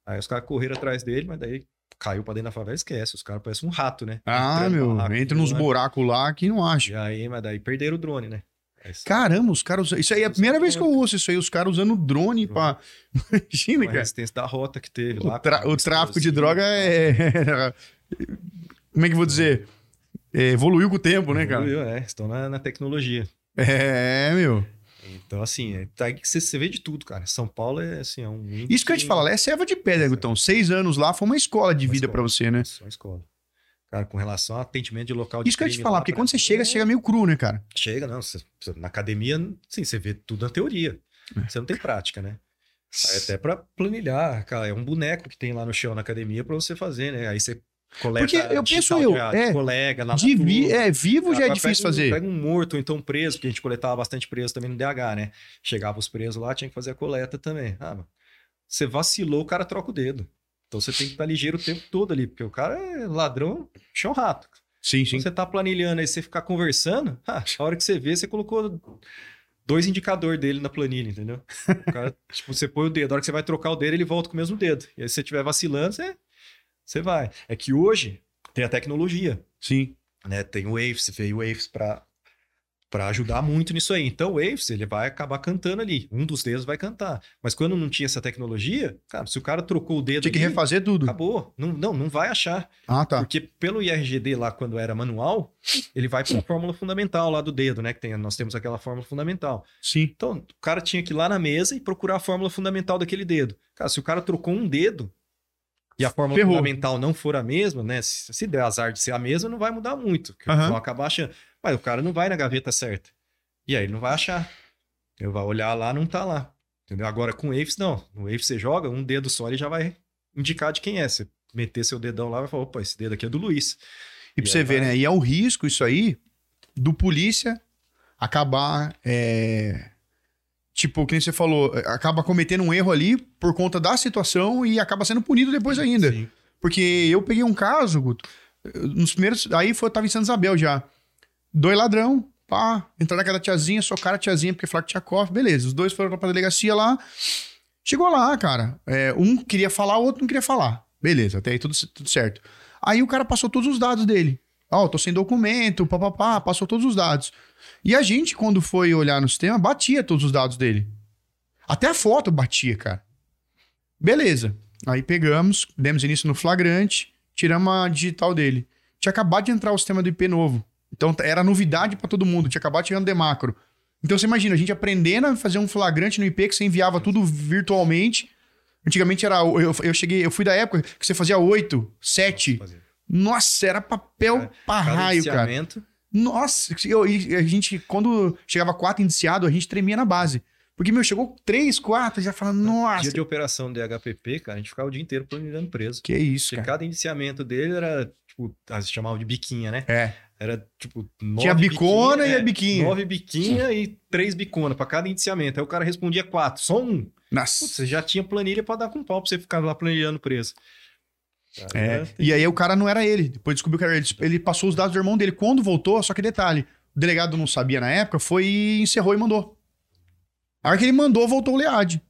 Aí os caras correram atrás dele, mas daí caiu pra dentro da favela, esquece. Os caras parecem um rato, né? Ah, Entrando meu. barraco, Entra nos buracos lá que não acha. E aí, mas daí perderam o drone, né? Aí, Caramba, os caras. Isso aí é a primeira vez que eu ouço isso aí, os caras usando drone pra. Imagina, com a cara. resistência da rota que teve O, lá. tra- com o tráfico de droga é. Como é que eu vou dizer? É, evoluiu com o tempo, né, cara? Evoluiu, é, estão na, na tecnologia. É, meu. Então, assim, é, tá você, você vê de tudo, cara. São Paulo é, assim, é um... Isso que eu ia te falar, é serva de pedra, Gutão. Seis anos lá foi uma escola de Uma vida pra você, né? Só escola. Cara, com relação ao atendimento de local de Isso que eu ia te falar, lá, porque quando você chega, você chega meio cru, né, cara? Chega, não. você- na academia, sim, você vê tudo na teoria. É. Você não tem prática, né? Aí até pra planilhar, cara, é um boneco que tem lá no chão na academia pra você fazer, né? Aí você coleta Porque eu penso eu, de, ah, de é, colega na De vi, é, vivo já é difícil pega um- fazer. Pega um morto ou então preso, porque a gente coletava bastante preso também no DH, né? Chegava os presos lá, tinha que fazer a coleta também. Ah, você vacilou, o cara troca o dedo. Então você tem que estar ligeiro o tempo todo ali, porque o cara é ladrão, chão rato. Sim, sim. Então você tá planilhando aí, você ficar conversando, ah, a hora que você vê, você colocou dois indicadores dele na planilha, entendeu? O cara, tipo, você põe o dedo, a hora que você vai trocar o dedo, ele volta com o mesmo dedo. E aí se você estiver vacilando, você, você vai. É que hoje tem a tecnologia Sim. né? Tem o Waves, veio o Waves para para ajudar muito nisso aí. Então o Waves, ele vai acabar cantando ali. Um dos dedos vai cantar. Mas quando não tinha essa tecnologia, cara, se o cara trocou o dedo Tinha que ali, refazer tudo. acabou. Não, não, não vai achar. Ah, tá. Porque pelo IRGD lá, quando era manual, ele vai para a fórmula fundamental lá do dedo, né? Que tem, nós temos aquela fórmula fundamental. Sim. Então, o cara tinha que ir lá na mesa e procurar a fórmula fundamental daquele dedo. Cara, se o cara trocou um dedo e a fórmula Ferrou. fundamental não for a mesma, né? Se, se der azar de ser a mesma, não vai mudar muito. porque. Eles vão acabar achando. Mas o cara não vai na gaveta certa. E aí ele não vai achar. Ele vai olhar lá, não tá lá. Entendeu? Agora com o Waves, não. No Waves você joga, um dedo só, ele já vai indicar de quem é. Você meter seu dedão lá, vai falar, opa, esse dedo aqui é do Luiz. E pra E você aí ver, vai- né? E é o risco isso aí do polícia acabar. é, Tipo, que nem você falou, acaba cometendo um erro ali por conta da situação e acaba sendo punido depois ainda. Sim. Porque eu peguei um caso, Guto, nos primeiros. Aí foi, eu tava em Santa Isabel já. Dois ladrão, pá, entraram naquela tiazinha, socaram a tiazinha porque falaram que tinha cofre, beleza. Os dois foram pra delegacia lá. Chegou lá, cara. é, um queria falar, o outro não queria falar. Beleza, até aí tudo, tudo certo. Aí o cara passou todos os dados dele. Ó, tô sem documento, papapá, passou todos os dados. E a gente, quando foi olhar no sistema, batia todos os dados dele. Até a foto batia, cara. Beleza. Aí pegamos, demos início no flagrante, tiramos a digital dele. Tinha acabado de entrar o sistema do IP novo. Então era novidade pra todo mundo, tinha acabado chegando demacro. Então você imagina, a gente aprendendo a fazer um flagrante no IP que você enviava tudo virtualmente. Antigamente era. Eu, eu cheguei, eu fui da época que você fazia 8, 7. Fazer. Nossa, era papel Cara, pra raio, cara. Nossa, eu, e a gente, quando chegava quatro indiciados, a gente tremia na base. Porque, meu, chegou três, quatro, já fala, nossa, Dia de operação de HPP, cara, a gente ficava o dia inteiro planejando preso. que isso, Porque cara. cada indiciamento dele era, tipo, ah, se chamava de biquinha, né? É, Era, tipo, nove tinha bicona biquinha, e a é, biquinha. Nove biquinha e três bicona pra cada indiciamento. Aí o cara respondia quatro, só um. Putz, Nossa. você já tinha planilha pra dar com pau pra você ficar lá planilhando preso. É, era- e aí o cara não era ele. Depois descobriu que era ele. Ele passou os dados do irmão dele. Quando voltou, só que detalhe, o delegado não sabia na época, foi e encerrou e mandou. A hora que ele mandou, voltou o Lead.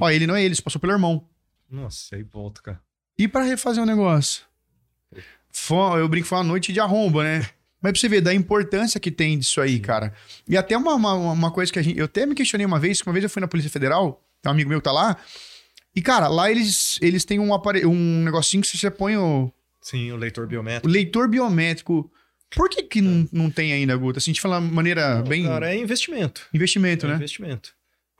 Ó, ele não é ele, isso passou pelo irmão. Nossa, aí volta, cara. E pra refazer o negócio? Foi, eu brinco, foi uma noite de arromba, né? Mas pra você ver da importância que tem disso aí, cara. E até uma, uma, uma coisa que a gente. Eu até me questionei uma vez, que uma vez eu fui na Polícia Federal, tem um amigo meu que tá lá. E, cara, lá eles, eles têm um, apare... um negocinho que você põe o, Sim, o leitor o biométrico. leitor biométrico. Por que, que não, não tem ainda, Guto? Assim, a gente fala de maneira bem. Cara, é investimento. Investimento, é né? investimento.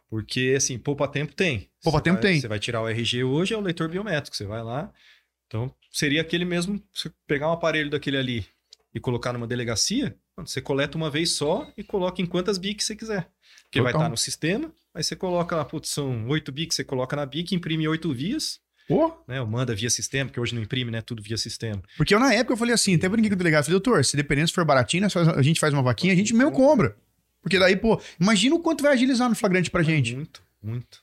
Porque, assim, poupa tempo tem. Poupa Você tempo vai- tem. Você vai tirar o RG hoje, é o leitor biométrico. Você vai lá. Então, seria aquele mesmo. Você pegar um aparelho daquele ali e colocar numa delegacia, você coleta uma vez só e coloca em quantas BICs você quiser. Porque vai Total. estar no sistema, aí você coloca lá, putz, são oito BICs, você coloca na BIC, imprime oito vias, Pô, né? Manda via sistema, porque hoje não imprime, né? Tudo via sistema. porque eu na época eu falei assim, até brinquei com o delegado, falei, doutor, se dependendo se for baratinho, faz- a gente faz uma vaquinha, a gente mesmo compra. Porque daí, pô, imagina o quanto vai agilizar no flagrante pra gente. Muito, muito.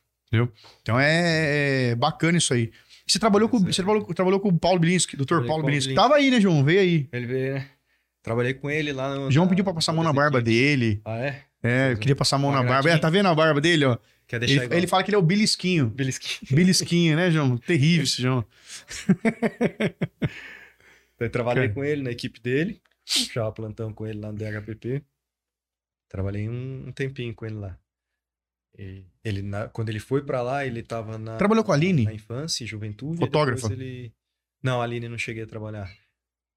Então é, é bacana isso aí. Você trabalhou com, você trabalhou, trabalhou com o Paulo Bilinski, doutor Paulo Bilinski. Tava aí, né, João? Veio aí. Ele veio, né? Trabalhei com ele lá no. João na- pediu pra passar a mão na barba dele. Ah, é? É, eu queria passar a mão Uma na barba. É, tá vendo a barba dele, ó? Quer deixar Ele, igual? ele fala que ele é o belisquinho. Belisquinho. Belisquinho, né, João? Terrível esse João. Eu trabalhei Cara. com ele na equipe dele, puxava plantão com ele lá no DHPP. Trabalhei um, tempinho com ele lá. E ele, na- quando ele foi pra lá, ele tava na, Trabalhou com a Aline? na infância e juventude. Fotógrafa? depois Ele... Não, a Aline não cheguei a trabalhar.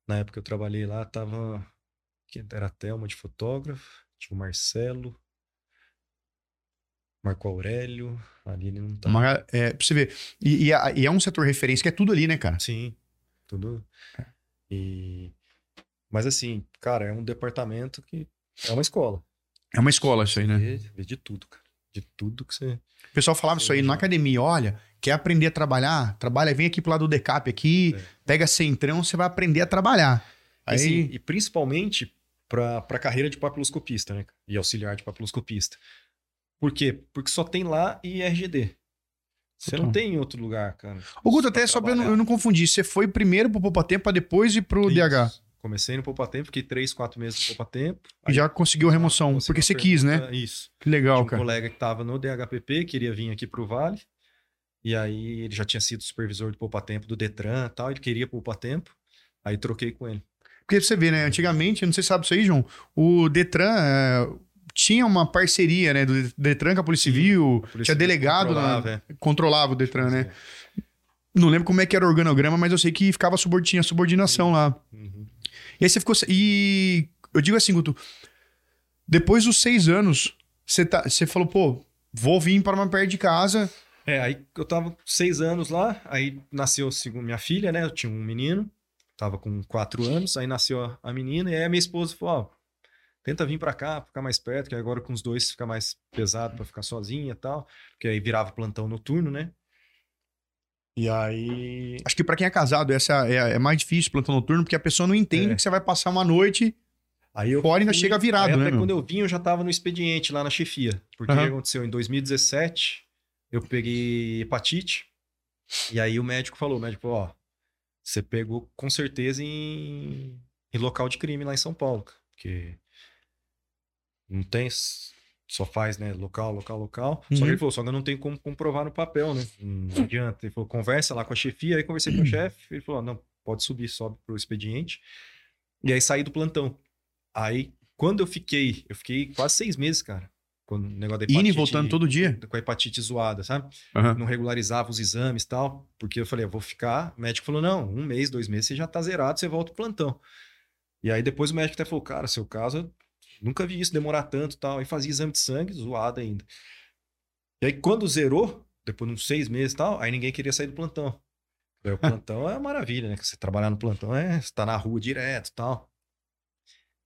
Na época que eu trabalhei lá, tava. Era a Thelma de fotógrafo, tinha o Marcelo, Marco Aurélio, a Aline não tá. Uma- é, pra você ver. E, e é- e é um setor referência que é tudo ali, né, cara? Sim, tudo. E... Mas assim, cara, é um departamento que é uma escola. É uma escola isso aí, né? Vê, vê de tudo, cara. De tudo que você. O pessoal falava isso aí na academia, olha, quer aprender a trabalhar? Trabalha, vem aqui pro lado do decap aqui, É. pega centrão, você vai aprender a trabalhar. Aí, assim, e principalmente para a carreira de papiloscopista, né? E auxiliar de papiloscopista. Por quê? Porque só tem lá e RGD. Você não tem em outro lugar, cara. o Guto, até só pra eu não, eu não confundir, você foi primeiro pro Poupa Tempo pra depois ir pro Isso. DH. Comecei no Poupa Tempo, fiquei três, quatro meses no Poupa Tempo. E já conseguiu a remoção, porque você quis, né? Isso. Que legal, um cara. colega que estava no DHPP, queria vir aqui para o Vale. E aí ele já tinha sido supervisor do Poupa Tempo do Detran e tal, ele queria Poupa Tempo. Aí troquei com ele. Porque você vê, né? Antigamente, não sei se sabe isso aí, João, o Detran é, tinha uma parceria, né? Do Detran com a Polícia Civil, polícia tinha delegado, na- controlava, é. controlava o Detran, né? Não lembro como é que era o organograma, mas eu sei que ficava subord... tinha subordinação lá. Uhum. E aí você ficou. E eu digo assim, Guto, depois dos seis anos, você, tá, você falou, pô, vou vir para uma perto de casa. É, aí eu tava seis anos lá, aí nasceu minha filha, né? Eu tinha um menino, tava com quatro anos, aí nasceu a, a menina, e aí a minha esposa falou: ó, tenta vir pra cá, ficar mais perto, que agora com os dois fica mais pesado pra ficar sozinha e tal. Porque aí virava plantão noturno, né? E aí. Acho que para quem é casado, essa é, é mais difícil plantão noturno, porque a pessoa não entende É. que você vai passar uma noite Aí eu fora ainda fui- chega virado, aí né? até meu? quando eu vim, eu já tava no expediente lá na chefia. Porque o que aconteceu? Em 2017, eu peguei hepatite. E aí o médico falou: o médico falou, ó, você pegou com certeza em, em local de crime lá em São Paulo. Porque não tem. Só faz, né? Local, local, local. Só Uhum. que ele falou, só que eu não tenho como comprovar no papel, né? Não adianta. Ele falou, conversa lá com a chefia. Aí conversei com o chefe. Ele falou, não, pode subir, sobe pro expediente. E aí saí do plantão. Aí, quando eu fiquei, eu fiquei quase seis meses, cara. Com o negócio da Indo e hepatite. voltando todo dia. Com a hepatite zoada, sabe? Aham. Não regularizava os exames e tal. Porque eu falei, eu vou ficar. O médico falou, não, um mês, dois meses, você já tá zerado, você volta pro plantão. E aí depois o médico até falou, cara, seu caso, eu nunca vi isso demorar tanto e tal. Aí fazia exame de sangue, zoado ainda. E aí quando zerou, depois de uns seis meses e tal, aí ninguém queria sair do plantão. Aí, o plantão é uma maravilha, né? Você trabalhar no plantão é, você tá na rua direto e tal.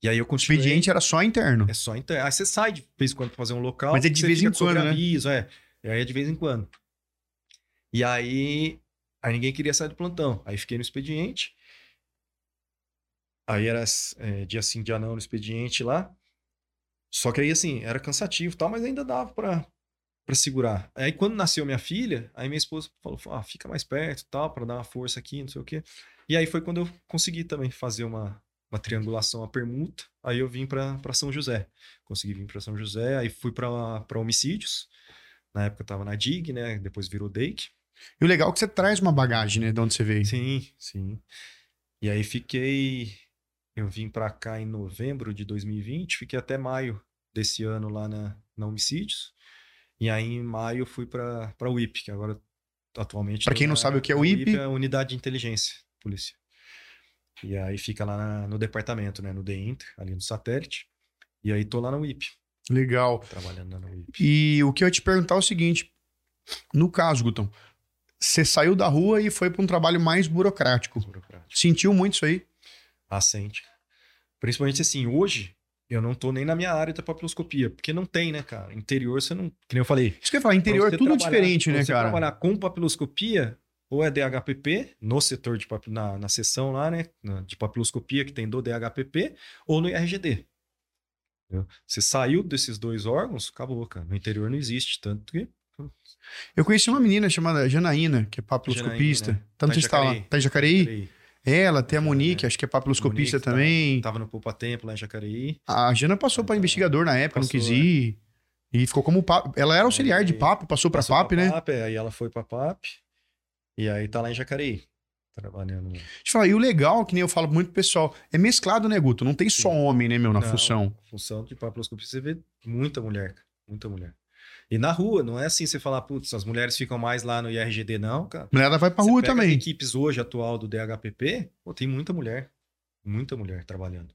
E aí eu O continuei. expediente era só interno. É só interno. Aí você sai de vez em quando pra fazer um local. Mas é de vez em quando, né? aviso, é. E aí é de vez em quando. E aí, aí ninguém queria sair do plantão. Aí fiquei no expediente. Aí era é, dia sim, dia não no expediente lá. Só que aí, assim, era cansativo e tal, mas ainda dava pra, pra segurar. Aí quando nasceu minha filha, aí minha esposa falou, ah, fica mais perto e tal, pra dar uma força aqui, não sei o quê. E aí foi quando eu consegui também fazer uma, uma triangulação, uma permuta. Aí eu vim pra pra São José. Consegui vir pra São José, aí fui pra pra homicídios. Na época eu tava na DIG, né? Depois virou DEIC. E o legal é que você traz uma bagagem, né? De onde você veio. Sim, sim. E aí fiquei. Eu vim pra cá em novembro de 2020, fiquei até maio desse ano lá na, na Homicídios. E aí em maio fui pra, pra UIP, que agora atualmente. Pra tô quem não na- sabe o que é na UIP? é a Unidade de Inteligência Polícia. E aí fica lá na- no departamento, né? No DEINTER, ali no satélite. E aí tô lá na UIP, Legal. trabalhando lá na UIP. E o que eu ia te perguntar é o seguinte: no caso, Gutão, você saiu da rua e foi para um trabalho mais burocrático. Burocrático. Sentiu muito isso aí? Assente. Principalmente assim, hoje eu não tô nem na minha área da papiloscopia, porque não tem, né, cara? Interior você não. Que nem eu falei. Isso que eu ia falar, interior é você tudo diferente, né, você cara? trabalhar com papiloscopia, ou é DHPP, no setor de na, na seção lá, né? De papiloscopia que tem do DHPP, ou no IRGD. Entendeu? Você saiu desses dois órgãos, acabou, cara. No interior não existe, tanto que. Eu conheci uma menina chamada Janaína, que é papiloscopista. Janaína, Tá, não tá se tá lá. Jacareí. Tá em Jacareí? Ela, tem a Monique, É. acho que é papiloscopista Monique tá- também. Tava no Poupa Tempo lá em Jacareí. A Jana passou Ah, para investigador na época, não quis é. ir. E ficou como papo. Ela era auxiliar de Aí- papo, passou para PAP, né? PAP, é, aí ela foi pra PAP. E aí tá lá em Jacareí. Trabalhando. Deixa eu falar, e o legal, que nem eu falo muito pro pessoal, é mesclado, né, Guto? Não tem só Sim. homem, né, meu, na Não, função. Função de papiloscopia, você vê muita mulher, cara. Muita mulher. E na rua, não é assim você falar, putz, as mulheres ficam mais lá no IRGD, não, cara. Mulher vai pra Você rua pega as também. equipes hoje atual do DHPP, pô, tem muita mulher. Muita mulher trabalhando.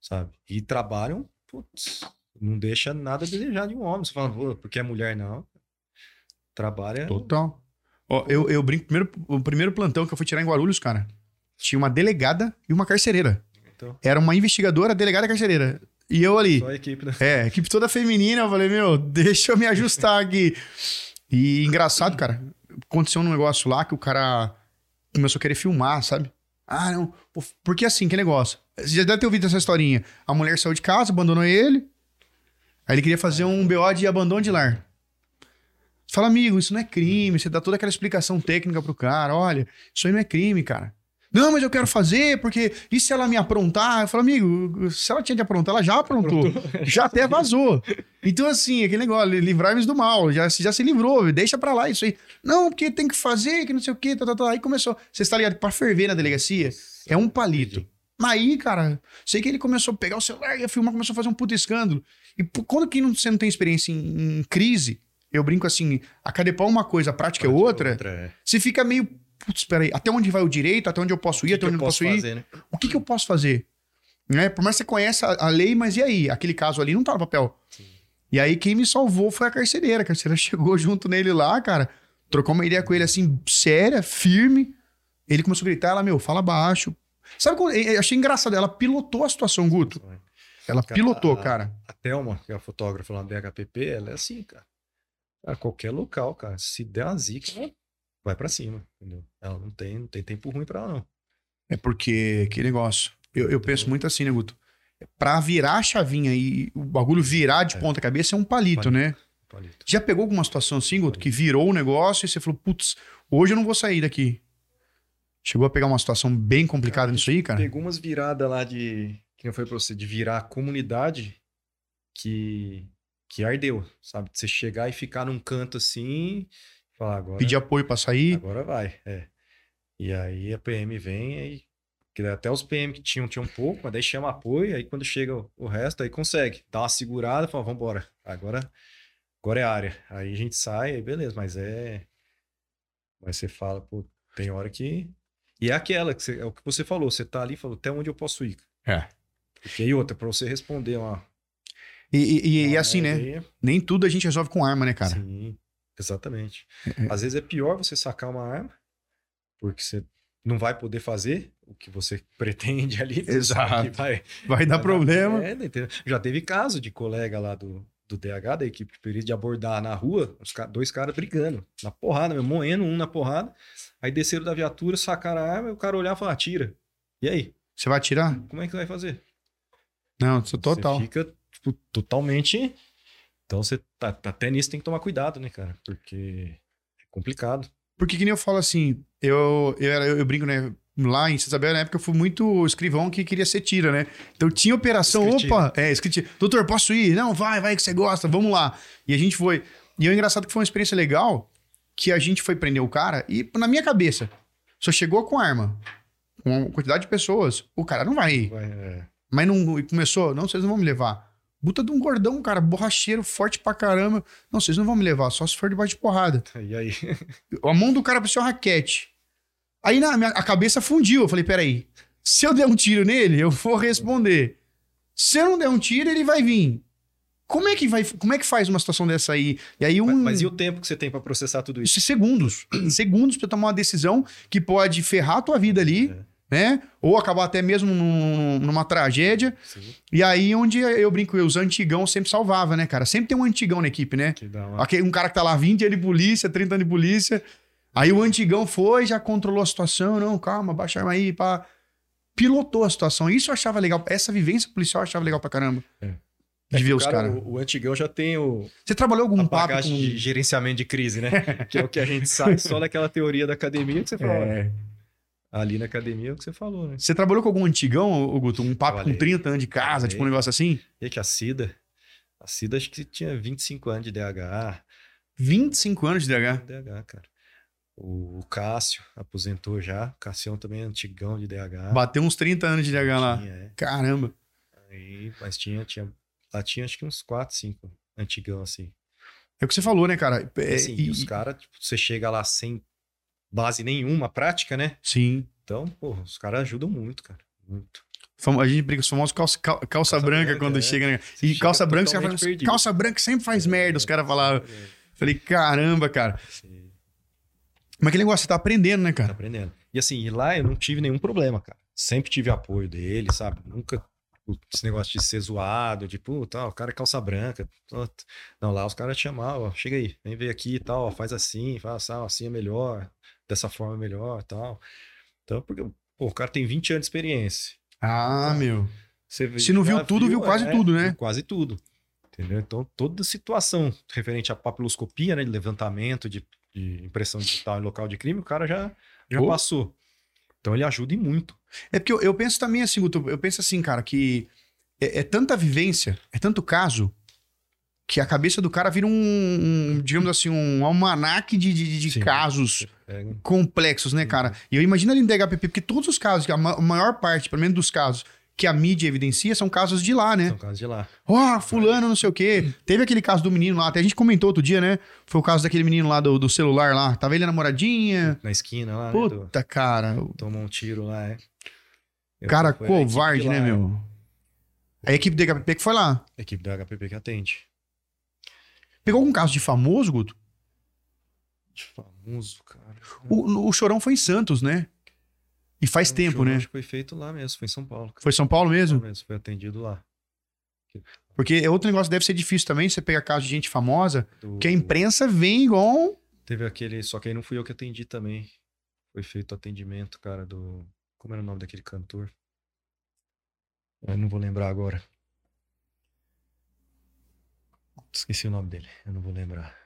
Sabe? E trabalham, putz, não deixa nada a desejar de um homem. Você fala, pô, porque é mulher, não. Trabalha. Total. Ó, eu, eu brinco, primeiro, o primeiro plantão que eu fui tirar em Guarulhos, cara, tinha uma delegada e uma carcereira. Então, Era uma investigadora, delegada e carcereira. E eu ali. Só a equipe, né? É, a equipe toda feminina, eu falei, meu, deixa eu me ajustar aqui. E engraçado, cara, aconteceu um negócio lá que o cara começou a querer filmar, sabe? Ah, não. Porque assim, que negócio. Você já deve ter ouvido essa historinha. A mulher saiu de casa, abandonou ele. Aí ele queria fazer um BO de abandono de lar. Fala, amigo, isso não é crime. Você dá toda aquela explicação técnica pro cara. Olha, isso aí não é crime, cara. Não, mas eu quero fazer, porque e se ela me aprontar? Eu falo, amigo, se ela tinha de aprontar, ela já aprontou. Já até vazou. Então, assim, aquele negócio, livrar-nos do mal, já, já se livrou, deixa pra lá isso aí. Não, porque tem que fazer, que não sei o quê, tá, tá, tá. Aí começou. Você está ligado? Pra ferver na delegacia, é um palito. Mas aí, cara, sei que ele começou a pegar o celular, ia filmar, começou a fazer um puto escândalo. E quando que não- você não tem experiência em, em crise, eu brinco assim, a cadepau é uma coisa, a prática é outra, é. você fica meio, putz, peraí, até onde vai o direito, até onde eu posso ir, até onde eu posso ir, né? o que, que eu posso fazer? Né? Por mais que você conheça a, lei, mas e aí? Aquele caso ali não tá no papel. E aí quem me salvou foi a carcereira. A carcereira chegou junto nele lá, cara, trocou uma ideia com ele assim, séria, firme. Ele começou a gritar, ela, meu, fala baixo. Sabe quando. Eu achei engraçado, ela pilotou a situação, Guto. Ela pilotou, a- cara. A Thelma, que é a fotógrafa lá no BHPP, ela é assim, cara. Cara, qualquer local, cara, se der uma zica, ela vai pra cima, entendeu? Ela não tem, não tem tempo ruim pra ela, não. É porque, que negócio. Eu, eu penso muito assim, né, Guto? Pra virar a chavinha e o bagulho virar de É. ponta cabeça é um palito, Palito. né? Palito. Já pegou alguma situação assim, Guto, que virou o negócio e você falou, putz, hoje eu não vou sair daqui. Chegou a pegar uma situação bem complicada Cara, nisso aí, cara? Pegou umas viradas lá de. Que não foi pra você, de virar a comunidade que. Que ardeu, sabe? Você chegar e ficar num canto assim. e Falar, agora. Pedir apoio pra sair. Agora vai, é. E aí a PM vem aí. Que até os PM que tinham, tinham um pouco, mas daí chama apoio, aí quando chega o, resto, aí consegue. Dá uma segurada, fala, vambora. Agora, agora é área. Aí a gente sai, aí beleza, mas é. Mas você fala, pô, tem hora que. E é aquela, que você- é o que você falou, você tá ali e falou, até onde eu posso ir? É. Porque aí outra, pra você responder uma. E, e- e- e uma assim, né? aí- Nem tudo a gente resolve com arma, né, cara? Sim, exatamente. É. Às vezes é pior você sacar uma arma, porque você não vai poder fazer o que você pretende ali. Exato. vai, Vai dar vai problema. É, entendeu? Já teve caso de colega lá do, do DH, da equipe de perícia, de abordar na rua, os dois caras brigando, na porrada, mesmo, moendo um na porrada. Aí desceram da viatura, sacaram a arma, e o cara olhava e falava, tira. E aí? Você vai atirar? Como é que vai fazer? Não, isso total. Você fica totalmente. Então você tá, tá- até nisso tem que tomar cuidado, né, cara? Porque é complicado. Porque que nem eu falo assim, eu, eu, era- eu, brinco, né? Lá em Isabel, na época, eu fui muito escrivão que queria ser tira, né? Então tinha operação, opa, é, escritira. Doutor, posso ir? Não, vai, vai que você gosta, vamos lá. E a gente foi. E é engraçado que foi uma experiência legal, que a gente foi prender o cara e, na minha cabeça, só chegou com arma, com uma quantidade de pessoas, o cara não vai ir. Vai, é, Mas não e começou, não, vocês não vão me levar. Buta de um gordão, cara, borracheiro, forte pra caramba. Não, vocês não vão me levar, só se for debaixo de porrada. E aí? A mão do cara parecia uma raquete. Aí na minha, a cabeça fundiu. Eu falei, peraí. Se eu der um tiro nele, eu vou responder. Se eu não der um tiro, ele vai vir. Como é que vai, como é que faz uma situação dessa aí? E aí um Mas e o tempo que você tem pra processar tudo isso? isso é segundos, segundos pra tomar uma decisão que pode ferrar a tua vida ali, né? Ou acabar até mesmo num- numa tragédia. Sim, E aí onde eu brinco, os antigão sempre salvava, né, cara? Sempre tem um antigão na equipe, né? que um cara que tá lá 20 anos de polícia, 30 anos de polícia. Aí o antigão foi, já controlou a situação. Não, calma, baixa a arma aí, pá. Pilotou a situação. Isso eu achava legal. Essa vivência policial eu achava legal pra caramba. É. De ver o os caras. O, o antigão já tem o, Você trabalhou algum a papo com... de gerenciamento de crise, né? que é o que a gente sabe só daquela teoria da academia que você falou. É. Ali na academia é o que você falou, né? Você trabalhou com algum antigão, Guto? Um papo Trabalhei. com 30 anos de casa, Trabalhei. tipo um negócio assim? E que a Cida, a Cida acho que tinha 25 anos de DH. 25 anos de DH. DH, cara. O, Cássio aposentou já. O Cassião também é antigão de DH. Bateu uns 30 anos de DH lá. Tinha, é. Caramba. Aí, mas tinha, tinha, lá tinha acho que uns 4, 5 antigão assim. É o que você falou, né, cara? É, assim, e os caras, tipo, você chega lá sem base nenhuma, prática, né? Sim. Então, pô, os caras ajudam muito, cara. Muito. A gente brinca os famosos calça, cal- calça, Calça branca, branca, quando é. chega, né? E fica calça branca, os caras totalmente falam, perdido. calça branca sempre faz merda, os caras falavam. É, Falei, caramba, cara. você Mas que negócio, você tá aprendendo, né, tá cara? aprendendo. E assim, lá eu não tive nenhum problema, cara. Sempre tive apoio dele, sabe? Nunca esse negócio de ser zoado, de puta, o cara é calça branca. Não, lá os caras te chamavam, ó, chega aí, vem ver aqui e tal, faz assim, faz assim, assim é melhor, dessa forma melhor tal. Então, porque pô, o cara tem 20 anos de experiência. Ah, então, meu. Você Se não viu tudo, viu quase é, tudo, né? Quase tudo. Entendeu? Então, toda situação referente à papiloscopia, né, de levantamento, de, de impressão digital em local de crime, o cara já, já passou. Então, ele ajuda e muito. É porque eu, eu penso também assim, Guto, eu penso assim, cara, que é, é, tanta vivência, é tanto caso, que a cabeça do cara vira um, um digamos assim, um almanaque de, de, de casos é. Complexos, né, cara? E eu imagino ali no DHPP, porque todos os casos, a maior parte, pelo menos dos casos, que a mídia evidencia são casos de lá, né? São casos de lá. Ó, oh, fulano, não sei o quê. Teve aquele caso do menino lá, até a gente comentou outro dia, né? Foi o caso daquele menino lá do, do celular lá. Tava ele namoradinha. Na esquina lá, né, Puta, né? Do... cara. Tomou um tiro lá, é. Eu cara covarde, né, meu? A equipe do HPP que foi lá. A equipe do HPP que atende. Pegou algum caso de famoso, Guto? Famoso, cara. O, o Chorão foi em Santos, né? E faz tempo, né? Acho que foi feito lá mesmo, foi em São Paulo. Cara. Foi São Paulo mesmo? São Foi atendido lá. Porque é outro negócio deve ser difícil também, você pegar caso de gente famosa, Do... que a imprensa vem igual. Teve aquele, só que aí não fui eu que atendi também. Foi feito atendimento, cara, do. Como era o nome daquele cantor? Eu não vou lembrar agora. Esqueci o nome dele, eu não vou lembrar.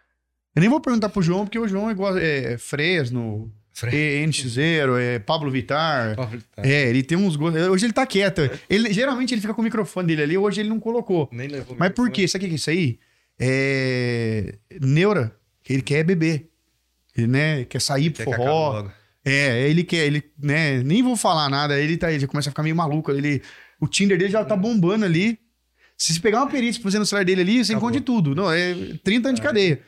Eu nem vou perguntar pro João, porque o João é igual é, Fresno, Fre... NX0, é Pablo Vittar. Pablo Vittar. É, ele tem uns gostos. Hoje ele tá quieto. Ele, geralmente ele fica com o microfone dele ali, hoje ele não colocou. Nem levou Mas por quê? Sabe o que é isso aí? É. Neura. Ele quer beber. Ele, né, quer sair pro quer forró. É, ele quer, ele, né, nem vou falar nada, ele tá, ele começa a ficar meio maluco, ele, o Tinder dele já tá bombando ali. Se você pegar uma perícia fazer no celular dele ali, você encontra tudo. Não, é 30 anos de cadeia.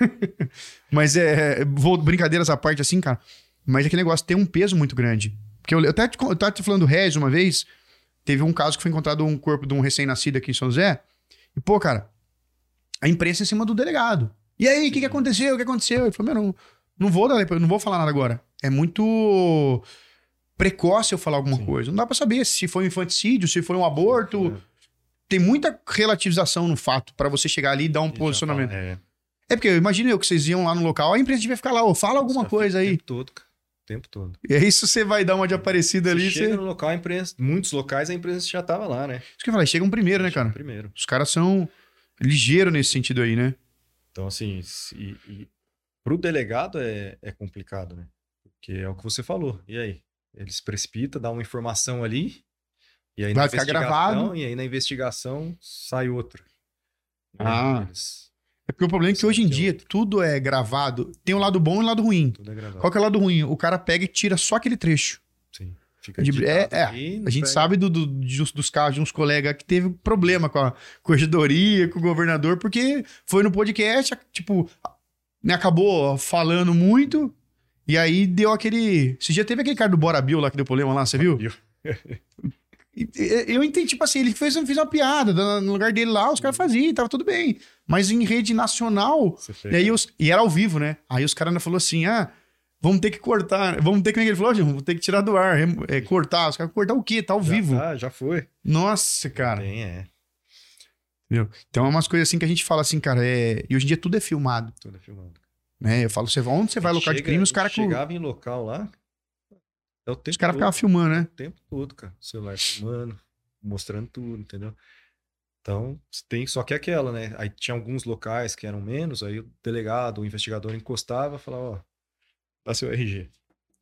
Mas é, vou brincadeiras à parte assim, cara. Mas aquele negócio tem um peso muito grande. Porque eu, eu até eu tava te falando do Regis uma vez, teve um caso que foi encontrado um corpo de um recém-nascido aqui em São José. E, pô, cara, a imprensa em cima do delegado. E aí, o que, que aconteceu? O que aconteceu? Ele falou, meu, não, não vou dar, não vou falar nada agora. É muito precoce eu falar alguma Sim. coisa. Não dá para saber se foi um infanticídio, se foi um aborto. É. Tem muita relativização no fato para você chegar ali e dar um e posicionamento. Fala, é. É. porque imagina eu que vocês iam lá no local, a imprensa devia ficar lá, fala alguma coisa aí. O tempo todo, cara. O tempo todo. E é isso você vai dar uma de aparecida você ali. Chega você... no local, a imprensa, muitos locais a imprensa já tava lá, né? Isso que eu falei, chegam primeiro, né, cara? Primeiro. Os caras são ligeiros nesse sentido aí, né? Então, assim, e, e pro delegado é, é complicado, né? Porque é o que você falou. E aí? Ele se precipita, dá uma informação ali, e aí Vai ficar gravado. E aí na investigação sai outro. Ah. Eles... É porque o problema é que hoje em dia tudo é gravado. Tem o um lado bom e o um lado ruim. Tudo é. Qual que é o lado ruim? O cara pega e tira só aquele trecho. Sim. Fica de, é, é. a gente pega. sabe do, do, dos, dos casos de uns colegas que teve problema com a corregedoria, com o governador, porque foi no podcast, tipo, né, acabou falando muito, e aí deu aquele. Você já teve aquele cara do Bora Bill lá que deu problema lá, você viu? Eu entendi, tipo assim, ele fez, fez uma piada no lugar dele lá, os caras faziam, tava tudo bem. Mas em rede nacional, e, aí os, e era ao vivo, né? Aí os caras ainda falaram assim: ah, vamos ter que cortar, vamos ter que, é ele falou, vamos ter que tirar do ar, é, cortar. Os caras cortar o quê? Tá ao já vivo. Tá, já foi. Nossa, cara. Tem, é. Entendeu? Então é umas coisas assim que a gente fala assim, cara, é... e hoje em dia tudo é filmado. Tudo é filmado. Né? Eu falo, você vai, onde você vai local chega, de crime, os caras... Chegava em local lá, é os caras ficavam filmando, né? O tempo todo, cara. O celular filmando, mostrando tudo, entendeu? Então, tem só que é aquela, né? Aí tinha alguns locais que eram menos, aí o delegado, o investigador encostava e falava, ó, dá seu RG.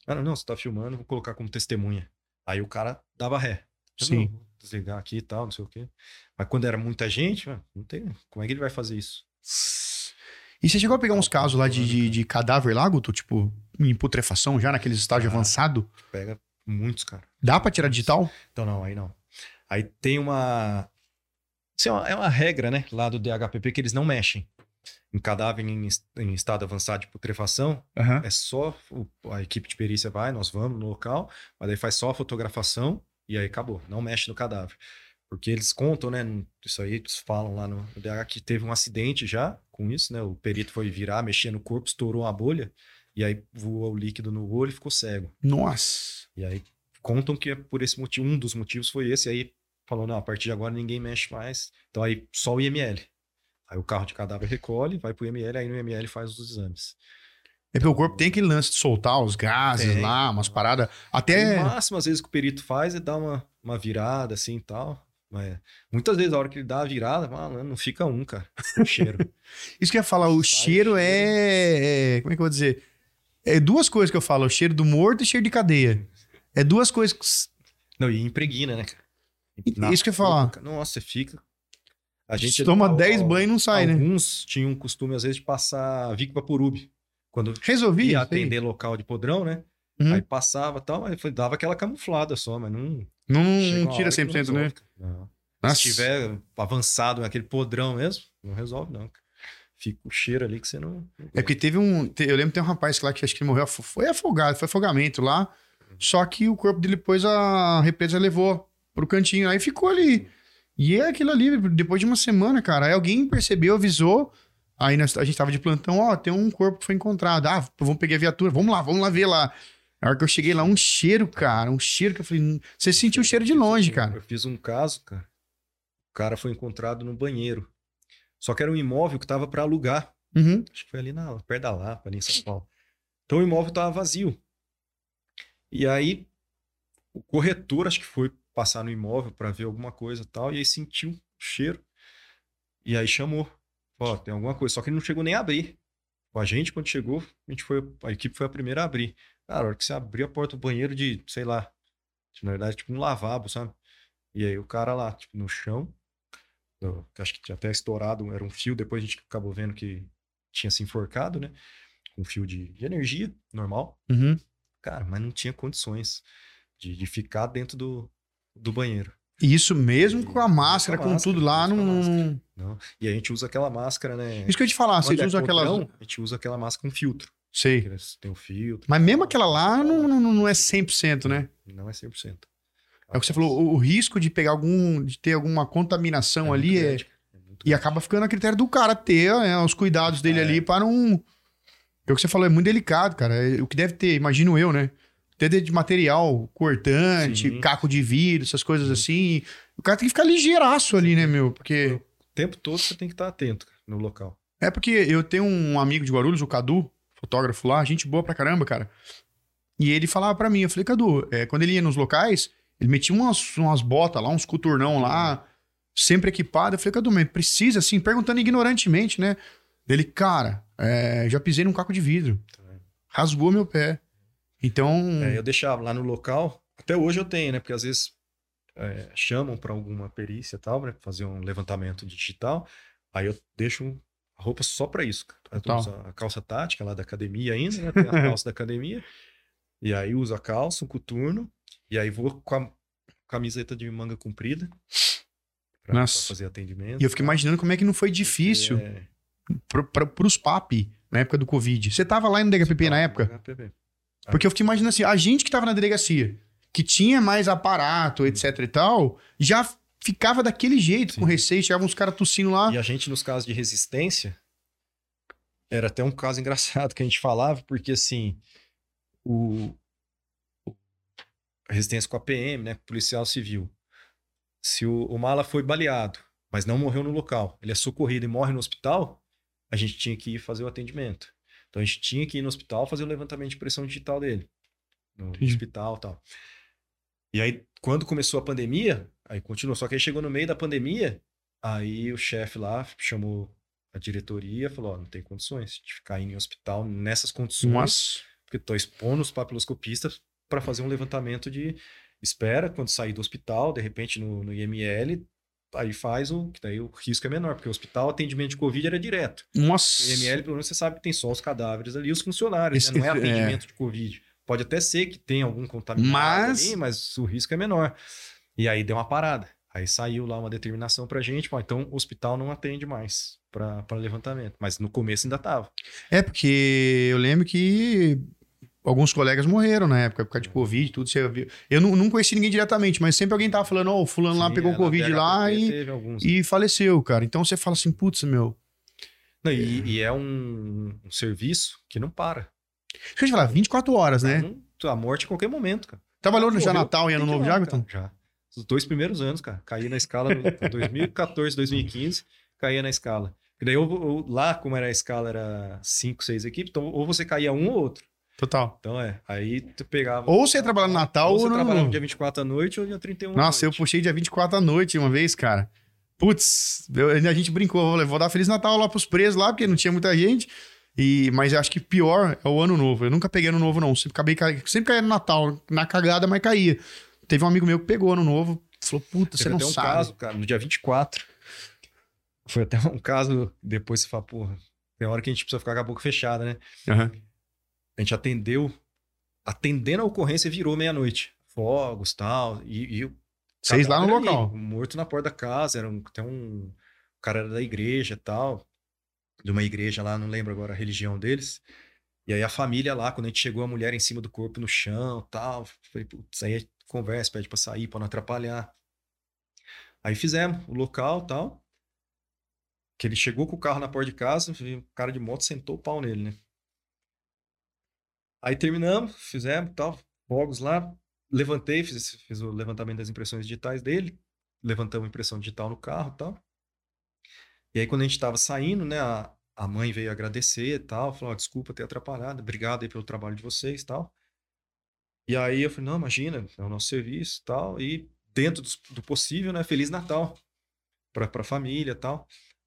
Ah, não, não, você tá filmando, vou colocar como testemunha. Aí o cara dava ré. Sim. Não, desligar aqui e tal, não sei o quê. Mas quando era muita gente, não tem. Como é que ele vai fazer isso? E você chegou a pegar uns casos lá de, de, de cadáver lá, Guto? Tipo, em putrefação, já naqueles estágios ah, avançados? Pega muitos, cara. Dá pra tirar digital? Então não, aí não. Aí tem uma... Assim, é uma, é uma regra, né, lá do DHPP, que eles não mexem em cadáver em, em, estado avançado de putrefação, uhum. é só o, a equipe de perícia vai, nós vamos no local, mas aí faz só a fotografação e aí acabou, não mexe no cadáver. Porque eles contam, né? Isso aí, eles falam lá no, DH que teve um acidente já com isso, né? O perito foi virar, mexer no corpo, estourou uma bolha, e aí voou o líquido no olho e ficou cego. Nossa! E aí contam que é por esse motivo, um dos motivos foi esse, aí falou, não, a partir de agora ninguém mexe mais. Então aí só o IML. Aí o carro de cadáver recolhe, vai pro IML, aí no IML faz os exames. É porque o corpo tem aquele lance de soltar os gases Tem. lá, umas paradas. Até. O máximo, às vezes, que o perito faz é dar uma, uma virada assim e tal. Mas muitas vezes, a hora que ele dá a virada, mano, não fica um, cara. O cheiro. Isso que eu ia falar, o Sai cheiro cheiro. é, é- Como é que eu vou dizer? É duas coisas que eu falo: o cheiro do morto e cheiro de cadeia. É duas coisas. que- não, e impregna, né, cara? Isso que eu ia falar. Nossa, você fica. A gente toma al- 10 al- banhos e não sai, né? Alguns tinham o costume, às vezes, de passar Vic Vaporub. Quando Resolvi. ia atender local de podrão, né? Uhum. Aí passava e tal, foi- dava aquela camuflada só, mas não. Não, não tira hora que não 100%, né? Não. Se tiver avançado naquele podrão mesmo, não resolve, não. Fica o cheiro ali que você não. É porque teve um. Eu lembro que tem um rapaz lá que acho que ele morreu. Foi afogado, foi afogamento lá. Só que o corpo dele depois a represa levou pro cantinho. Aí ficou ali. E é aquilo ali, depois de uma semana, cara. Aí alguém percebeu, avisou. Aí nós- a gente tava de plantão, ó, tem um corpo que foi encontrado. Ah, vamos pegar a viatura, vamos lá, vamos lá ver lá. Na hora que eu cheguei lá, um cheiro, cara, um cheiro que eu falei, "Hum, você sentiu o cheiro de longe, cara. Eu fiz um caso, cara. O cara foi encontrado no banheiro. Só que era um imóvel que tava para alugar. Uhum. Acho que foi ali na perto da Lapa, ali em São Paulo. Então o imóvel tava vazio. E aí o corretor acho que foi passar no imóvel para ver alguma coisa e tal, e aí sentiu o cheiro. E aí chamou. Ó, tem alguma coisa, só que ele não chegou nem a abrir. A gente quando chegou, a gente foi, a equipe foi a primeira a abrir. Cara, a hora que você abriu a porta do banheiro de, sei lá, de, na verdade, tipo um lavabo, sabe? E aí o cara lá, tipo, no chão, eu acho que tinha até estourado, era um fio, depois a gente acabou vendo que tinha se enforcado, né? Com fio de, de energia, normal. Uhum. Cara, mas não tinha condições de, de ficar dentro do, do banheiro. E isso mesmo com a máscara, com, máscara, tudo lá, com a não. Não. E a gente usa aquela máscara, né? Isso que eu ia te falar, Quando vocês é usam aquelas. podrão, A gente usa aquela máscara com filtro. Sei. Tem um filtro. Mas mesmo aquela lá não, não, não é 100%, né? Não é 100%. É o que você falou, o, o risco de pegar algum, de ter alguma contaminação ali é, grande, é muito e acaba ficando a critério do cara ter né, os cuidados dele É. ali para não. É o que você falou, é muito delicado, cara. É o que deve ter, imagino eu, né? Ter de material cortante, Sim. caco de vidro, essas coisas assim. O cara tem que ficar ligeiraço ali, né, meu? Porque. O tempo todo você tem que estar atento cara, no local. É porque eu tenho um amigo de Guarulhos, o Cadu, fotógrafo lá, gente boa pra caramba, cara. E ele falava pra mim, eu falei, Cadu, é, quando ele ia nos locais, ele metia umas, umas botas lá, uns coturnão lá, sempre equipado. Eu falei, Cadu, mas precisa, assim, perguntando ignorantemente, né? Ele, cara, é, já pisei num caco de vidro, rasgou meu pé. Então, É, eu deixava lá no local, até hoje eu tenho, né? Porque às vezes é, chamam para alguma perícia e tal, né? Fazer um levantamento digital. Aí eu deixo a roupa só para isso. Eu uso a calça tática lá da academia ainda, né? Tem a calça da academia. E aí uso a calça, um coturno. E aí vou com a camiseta de manga comprida. Pra, pra fazer atendimento. e eu fiquei imaginando como é que não foi difícil É, pro, pra, pros papi na época do Covid. Você tava lá no DHPP na época? HPP. Porque eu fiquei imaginando assim, a gente que tava na delegacia, que tinha mais aparato, etc e tal, já ficava daquele jeito, com Sim. receio, chegavam uns caras tossindo lá. E a gente, nos casos de resistência, era até um caso engraçado que a gente falava, porque assim, o, resistência com a PM, né, policial civil, se o, o mala foi baleado, mas não morreu no local, ele é socorrido e morre no hospital, a gente tinha que ir fazer o atendimento. Então a gente tinha que ir no hospital fazer o levantamento de pressão digital dele. No Entendi. hospital tal. E aí, quando começou a pandemia, aí continuou. Só que aí chegou no meio da pandemia, aí o chefe lá chamou a diretoria e falou: ó, não tem condições de ficar indo em hospital nessas condições, Nossa. porque tô expondo os papiloscopistas para fazer um levantamento de espera quando sair do hospital, de repente no, no IML, aí faz o. que daí o risco é menor, porque o hospital, atendimento de Covid era direto. Nossa. No IML, pelo menos, você sabe que tem só os cadáveres ali os funcionários, Esse- né? não é é. atendimento de Covid. Pode até ser que tenha algum contaminado Mas- ali, mas o risco é menor. E aí deu uma parada. Aí saiu lá uma determinação pra gente, pô, então o hospital não atende mais para levantamento. Mas no começo ainda tava. É, porque eu lembro que alguns colegas morreram na época, por causa de Covid, tudo. Você viu. Eu não, não conheci ninguém diretamente, mas sempre alguém tava falando, ó, o fulano lá Sim, pegou é, Covid lá e, e faleceu, cara. Então você fala assim, putz, meu. Não, e, e é um, um serviço que não para. Deixa eu te falar, 24 horas, né? Não- a morte a qualquer momento, cara. Trabalhou no já Natal e Ano Novo lá, já. Gutão? Já. Os dois primeiros anos, cara. Caí na escala no 2014, 2015, caía na escala. E daí, eu, eu, lá, como era a escala, era 5, 6 equipes, então ou você caía um ou outro. Total. Então é, aí tu pegava. Ou você ia trabalhar no Natal ou você ou no... trabalhava no dia 24 à noite ou dia 31 à Nossa, eu puxei dia 24 à noite uma vez, cara. Putz, eu- a gente brincou, vou- vou dar Feliz Natal lá pros presos lá, porque não tinha muita gente. E, mas eu acho que pior é o ano novo. Eu nunca peguei ano novo, não. Sempre, acabei, ca- sempre caía no Natal, na cagada, mas caía. Teve um amigo meu que pegou ano novo, falou, puta, você não até um sabe. caso, cara, no dia 24. Foi até um caso, depois você fala, porra, tem hora que a gente precisa ficar com a boca fechada, né? Aham. A gente atendeu, atendendo a ocorrência, virou meia-noite. Fogos tal, e, e o Vocês lá no ali, local. morto na porta da casa, era um, até um, o cara era da igreja tal, de uma igreja lá, não lembro agora a religião deles. E aí a família lá, quando a gente chegou, a mulher em cima do corpo no chão tal. Falei, putz, aí conversa, pede pra sair, pra não atrapalhar. Aí fizemos o local tal. Que ele chegou com o carro na porta de casa, o cara de moto sentou o pau nele, né? Aí terminamos, fizemos tal, fogos lá. Levantei, fiz, fiz o levantamento das impressões digitais dele. Levantamos a impressão digital no carro tal. E aí, quando a gente tava saindo, né, a, a mãe veio agradecer e tal, falou, ó, desculpa ter atrapalhado, obrigado aí pelo trabalho de vocês tal. E aí eu falei, não, imagina, é o nosso serviço tal, e dentro dos- do, possível, né, Feliz Natal pra, pra família tal.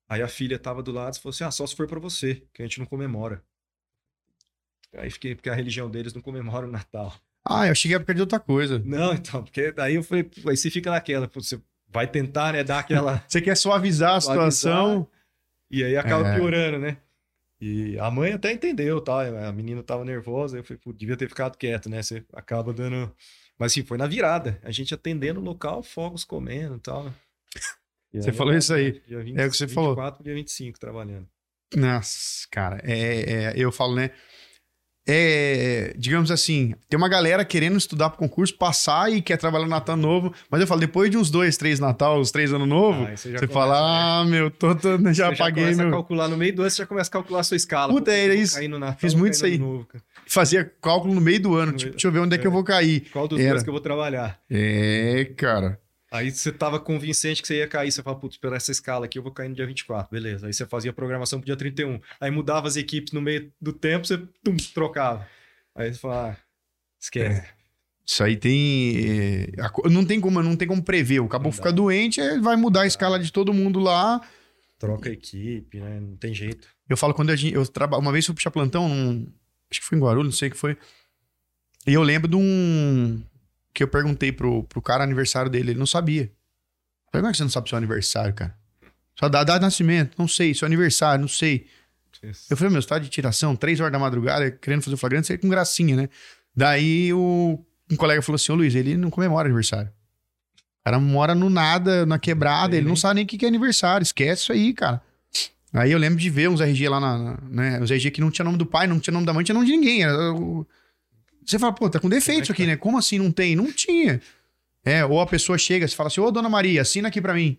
Aí a filha tava do lado e falou assim, ah, só se for pra você, que a gente não comemora. Aí fiquei, porque a religião deles não comemora o Natal. Ah, eu cheguei a perder outra coisa. Não, então, porque daí eu falei, aí você fica naquela, você vai tentar, né, dar aquela... Você quer suavizar a situação. E aí acaba É. piorando, né? E a mãe até entendeu, tá? A menina tava nervosa, eu falei, pô, devia ter ficado quieto, né? Você acaba dando. Mas assim, foi na virada. A gente atendendo o local, fogos comendo e tal. E Você aí, falou eu- isso aí. Dia 20, É o que você falou. 24, dia 25 trabalhando. Nossa, cara, é, é- eu falo, né? É, digamos assim, tem uma galera querendo estudar pro concurso, passar e quer trabalhar no Natal Novo, mas eu falo, depois de uns dois, três Natal, uns três Ano Novo, Ah, já você começa, fala, né? ah, meu, tô, tô- já Você paguei começa a meu. calcular no meio do ano, você já começa a calcular a sua escala. Puta, Pô, era isso. Natal, Fiz muito isso aí. Novo. Fazia cálculo no meio do ano, No tipo, meio- deixa eu ver onde é, que eu é. vou cair. Qual dos Era. dois que eu vou trabalhar? É, cara. Aí você tava convincente que você ia cair, você fala, putz, pela essa escala aqui eu vou cair no dia 24, beleza. Aí você fazia a programação pro dia 31. Aí mudava as equipes no meio do tempo, você tum, trocava. Aí você fala, ah, esquece. Isso aí tem. é, co- não, tem como, não tem como prever. O cabo fica doente, vai mudar a escala de todo mundo lá. Troca a equipe, né? Não tem jeito. Eu falo quando a gente. Eu traba... Uma vez eu fui puxar plantão, num- acho que foi em Guarulhos, não sei o que foi. E eu lembro de um. Que eu perguntei pro, pro cara aniversário dele, ele não sabia. Eu Falei, como é que você não sabe seu aniversário, cara? Só dá data de nascimento, não sei. Seu aniversário, não sei. Eu falei, meu, você tá de tiração, três horas da madrugada, querendo fazer o flagrante, você com gracinha, né? Daí o, um colega falou assim, ô Luiz, ele não comemora aniversário. O cara mora no nada, na quebrada, ele não nem. sabe nem o que que é aniversário, esquece isso aí, cara. Aí eu lembro de ver uns RG lá, na, na- né? Uns RG que não tinha nome do pai, não tinha nome da mãe, não tinha nome de ninguém. Era o- Você fala, pô, tá com defeito isso aqui, né? Como assim não tem? Não tinha. É, ou a pessoa chega, você fala assim, ô dona Maria, assina aqui pra mim.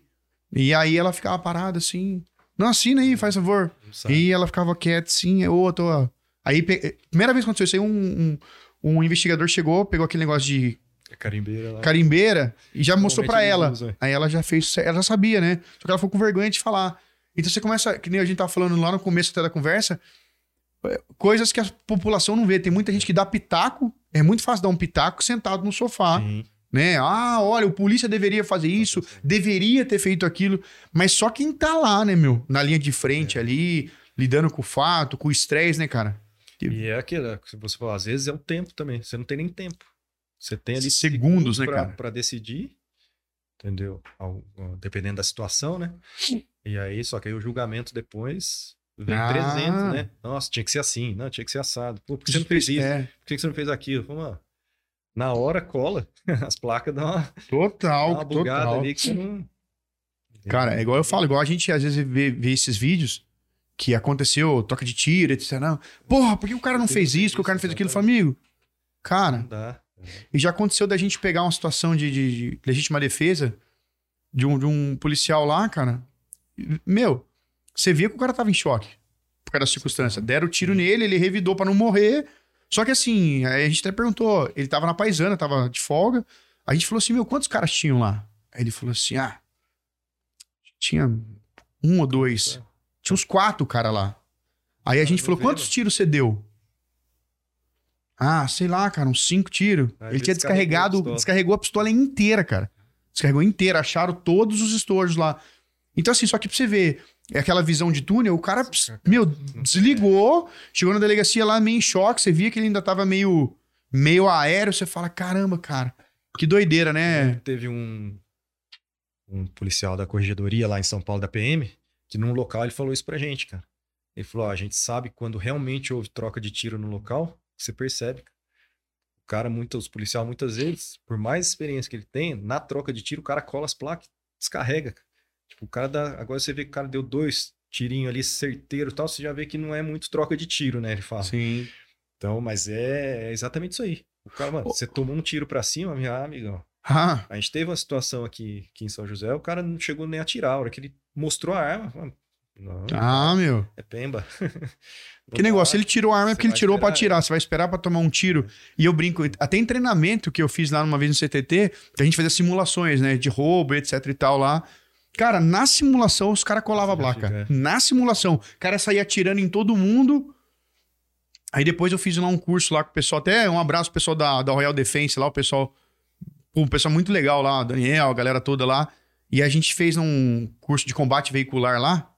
E aí ela ficava parada assim, não, assina aí, faz favor. E ela ficava quieta assim, ô, tô... Aí, pe- primeira vez que aconteceu isso aí, um, um, um investigador chegou, pegou aquele negócio de A carimbeira lá. carimbeira e já mostrou pra Normalmente ela. usam. Aí ela já fez, ela já sabia, né? Só que ela ficou com vergonha de falar. Então você começa, que nem a gente tava falando lá no começo até da conversa, é, coisas que a população não vê. Tem muita gente que dá pitaco, é muito fácil dar um pitaco sentado no sofá, Sim. né? Ah, olha, o polícia deveria fazer isso, deveria ter feito aquilo, mas só quem tá lá, né, meu? Na linha de frente ali, lidando com o fato, com o estresse, né, cara? E é aquilo, é, que você falou, às vezes é o tempo também. Você não tem nem tempo. Você tem ali Segundos, né, pra, cara? pra decidir, entendeu? Dependendo da situação, né? E aí, só que aí o julgamento depois vem Ah. 300, né? Nossa, tinha que ser assim, não, tinha que ser assado. Pô, por que você não fez isso? É, Por que você não fez aquilo? Falei, mano, na hora cola, as placas dão uma, total, uma bugada total. ali que você não... Cara, é igual eu falo, igual a gente às vezes vê, vê esses vídeos que aconteceu, troca de tiro, etc. Não. Porra, por que o cara não fez isso, que o cara não fez aquilo? Falo, amigo, cara, Não dá. e já aconteceu da gente pegar uma situação de, de- de legítima defesa de um, de um policial lá, cara. Meu, você via que o cara tava em choque por causa da circunstância. Deram o tiro nele, ele revidou pra não morrer. Só que assim, aí a gente até perguntou, ele tava na paisana, tava de folga. A gente falou assim, meu, quantos caras tinham lá? Aí ele falou assim, ah, tinha um ou dois. Tinha uns quatro cara lá. Aí a Ah, gente falou, quantos tiros você deu? Ah, sei lá, cara, uns cinco tiros. Aí ele ele tinha a descarregado, pistola. descarregou a pistola inteira, cara. Descarregou inteira, acharam todos os estojos lá. Então, assim, só que pra você ver, é aquela visão de túnel, o cara, meu, desligou, chegou na delegacia lá meio em choque, você via que ele ainda tava meio, meio aéreo, você fala, caramba, cara, que doideira, né? Teve um, um policial da corregedoria lá em São Paulo da PM, que num local ele falou isso pra gente, cara. Ele falou: ó, a gente sabe quando realmente houve troca de tiro no local, você percebe. cara. O cara, muito, os policiais, muitas vezes, por mais experiência que ele tenha, na troca de tiro, o cara cola as placas, descarrega. Tipo, o cara dá. Agora você vê que o cara deu dois tirinhos ali certeiro e tal, você já vê que não é muito troca de tiro, né? Ele fala. Sim. Então, mas é, é exatamente isso aí. O cara, mano, Ô. você tomou um tiro pra cima, minha amigão. Ah, A gente teve uma situação aqui, aqui em São José, o cara não chegou nem a atirar. A hora que ele mostrou a arma, mano, não, ah, meu. é pemba. Que negócio, ele tirou a arma Você porque ele tirou pra esperar, atirar. Você vai esperar pra tomar um tiro. E eu brinco, até em treinamento que eu fiz lá uma vez no CTT, que a gente fazia simulações, né, de roubo, etc e tal lá. Cara, na simulação os caras colavam a placa. é. Na simulação, o cara saía atirando em todo mundo. Aí depois eu fiz lá um curso lá com o pessoal, até um abraço pro pessoal da, da Royal Defense lá, o pessoal, um pessoal muito legal lá, o Daniel, a galera toda lá. E a gente fez um curso de combate veicular lá.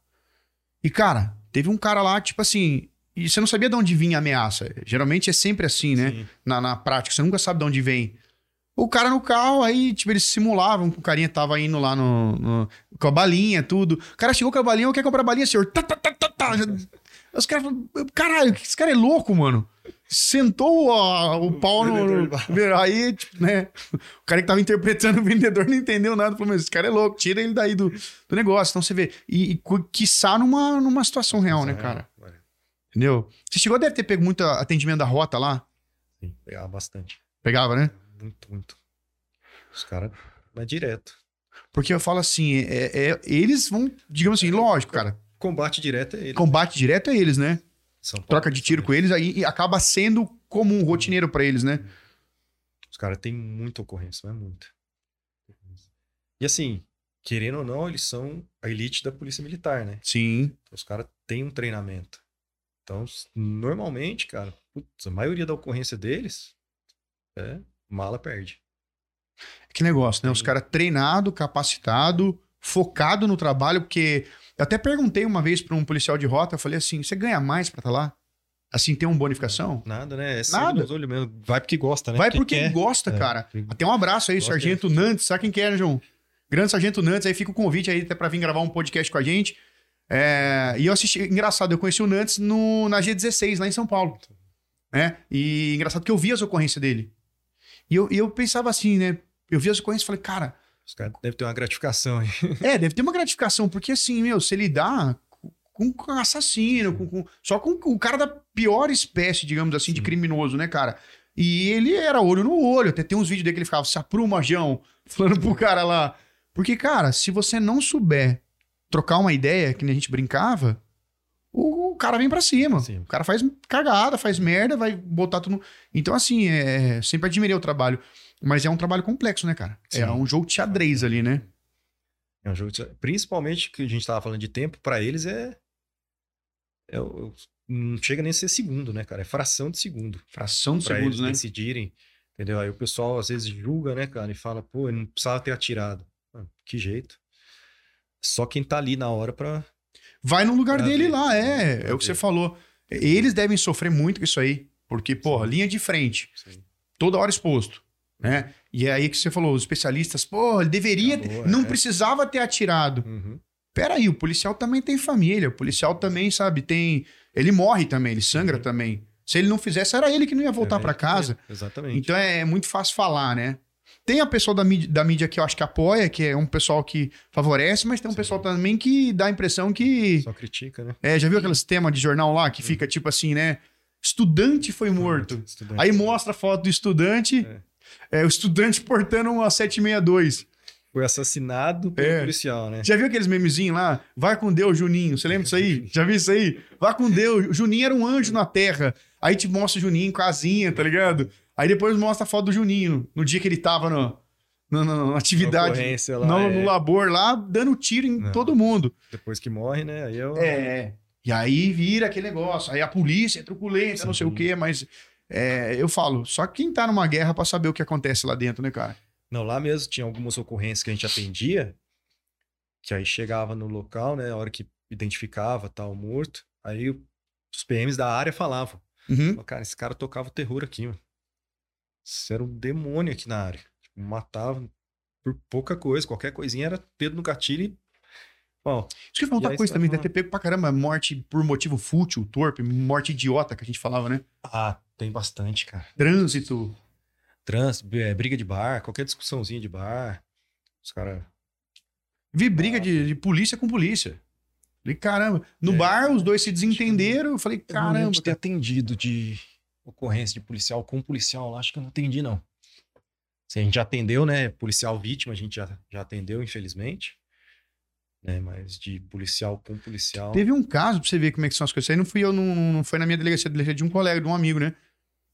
E, cara, teve um cara lá, tipo assim, e você não sabia de onde vinha a ameaça. Geralmente é sempre assim, né? Na, na prática, você nunca sabe de onde vem. O cara no carro, aí, tipo, eles simulavam que o carinha tava indo lá no, no- com a balinha, tudo. O cara chegou com a balinha, eu quero comprar a balinha, senhor. Tá, tá, tá, tá, tá. Os caras falaram, caralho, esse cara é louco, mano. Sentou ó, o pau no. no- Aí, tipo, né? O cara que tava interpretando o vendedor não entendeu nada. Falou, mas esse cara é louco, tira ele daí do, do negócio. Então você vê. E, e quiçá numa, numa situação real, né, cara? É, Entendeu? Você chegou deve ter pego muito atendimento da rota lá. Sim, pegava bastante. Pegava, né? Muito, muito. Os caras, mas direto. Porque eu falo assim, é, é- eles vão, digamos assim, lógico, cara. Combate direto é ele. Combate direto é eles, né? Paulo, Troca de tiro com eles, aí e acaba sendo comum, rotineiro pra eles, né? Os caras têm muita ocorrência, mas muita. E assim, querendo ou não, eles são a elite da polícia militar, né? Sim. Os caras têm um treinamento. Então, normalmente, cara, putz, a maioria da ocorrência deles é mala perde. Que negócio, né? Os caras treinado, capacitado, focado no trabalho, porque eu até perguntei uma vez pra um policial de rota, eu falei assim, você ganha mais pra estar lá? Assim, tem uma bonificação? Nada, né? É Nada. Vai porque gosta, né? Vai porque quer. gosta, É. cara. Até um abraço aí, Sargento Nantes. Sabe quem que é, né, João? Grande Sargento Nantes. Aí fica o convite aí até pra vir gravar um podcast com a gente. É, E eu assisti... Engraçado, eu conheci o Nantes no... na G16, lá em São Paulo. né? E engraçado que eu vi as ocorrências dele. E eu, eu pensava assim, né? Eu vi as ocorrências e falei, cara... Os caras devem ter uma gratificação aí. É, deve ter uma gratificação. Porque assim, meu, se ele dá com, com assassino, com, com- só com o cara da pior espécie, digamos assim, de criminoso, né, cara? E ele era olho no olho. Até tem uns vídeos dele que ele ficava, se apruma, Jão, falando pro cara lá. Porque, cara, se você não souber trocar uma ideia, que nem a gente brincava, o, o cara vem pra cima. Sim. O cara faz cagada, faz merda, vai botar tudo. no- Então, assim, é... sempre admirei o trabalho. Mas é um trabalho complexo, né, cara? É Sim. um jogo de xadrez ali, né? É um jogo de... Principalmente que a gente tava falando de tempo, pra eles é. é Não chega nem a ser segundo, né, cara? É fração de segundo. Fração de Pra segundos, eles né? decidirem. Entendeu? Aí o pessoal às vezes julga, né, cara? E fala, pô, ele não precisava ter atirado. Ah, que jeito. Só quem tá ali na hora pra. Vai no lugar dele lá, é. É o que você falou. Eles devem sofrer muito com isso aí. Porque, porra, linha de frente, toda hora exposto, né? E é aí que você falou, os especialistas, porra, ele deveria, ter- Acabou, não é. precisava ter atirado. Uhum. Peraí, o policial também tem família, o policial também, sabe, tem... Ele morre também, ele sangra Uhum. também. Se ele não fizesse, era ele que não ia voltar É, pra casa. Exatamente. Então é muito fácil falar, né? Tem a pessoa da mídia, da mídia que eu acho que apoia, que é um pessoal que favorece, mas tem um Sim. pessoal também que dá a impressão que... Só critica, né? É, já viu aqueles temas de jornal lá que fica tipo assim, né? Estudante foi morto. Estudante. Aí mostra a foto do estudante, é. o estudante portando uma 762. Foi assassinado pelo É. policial, né? Já viu aqueles memezinhos lá? Vai com Deus, Juninho. Você lembra disso aí? Já viu isso aí? Vai com Deus. Juninho era um anjo na terra. Aí te mostra o Juninho com a asinha, tá ligado? Aí depois mostra a foto do Juninho, no dia que ele tava no, na, na- na atividade, lá, no, é. no labor lá, dando tiro em Não. todo mundo. Depois que morre, né? Aí eu. É. E aí vira aquele negócio. Aí a polícia é truculenta, não sei o quê, mas é, eu falo, só quem tá numa guerra pra saber o que acontece lá dentro, né, cara? Não, lá mesmo tinha algumas ocorrências que a gente atendia, que aí chegava no local, né? A hora que identificava tal morto, aí os PMs da área falavam: Uhum. "Pô, Cara, esse cara tocava o terror aqui, mano. Isso era um demônio aqui na área. Tipo, matava por pouca coisa, qualquer coisinha era dedo no gatilho e. Bom, Isso que eu aí coisa você também, deve ter pego pra caramba morte por motivo fútil, torpe, morte idiota que a gente falava, né? ah, tem bastante, cara. Trânsito. Trânsito, é, briga de bar, qualquer discussãozinha de bar. Os caras. Vi briga de, de polícia com polícia. Falei, caramba. No É. bar, os dois se desentenderam. Eu falei, Eu não lembro caramba. de ter cara. atendido de ocorrência de policial com policial lá, acho que eu não atendi, não. Assim, a gente já atendeu, né? Policial vítima, a gente já, já atendeu, infelizmente. Né? Mas de policial com policial. Teve um caso pra você ver como é que são as coisas. Aí não fui eu, não, não foi na minha delegacia, delegacia de um colega, de um amigo, né?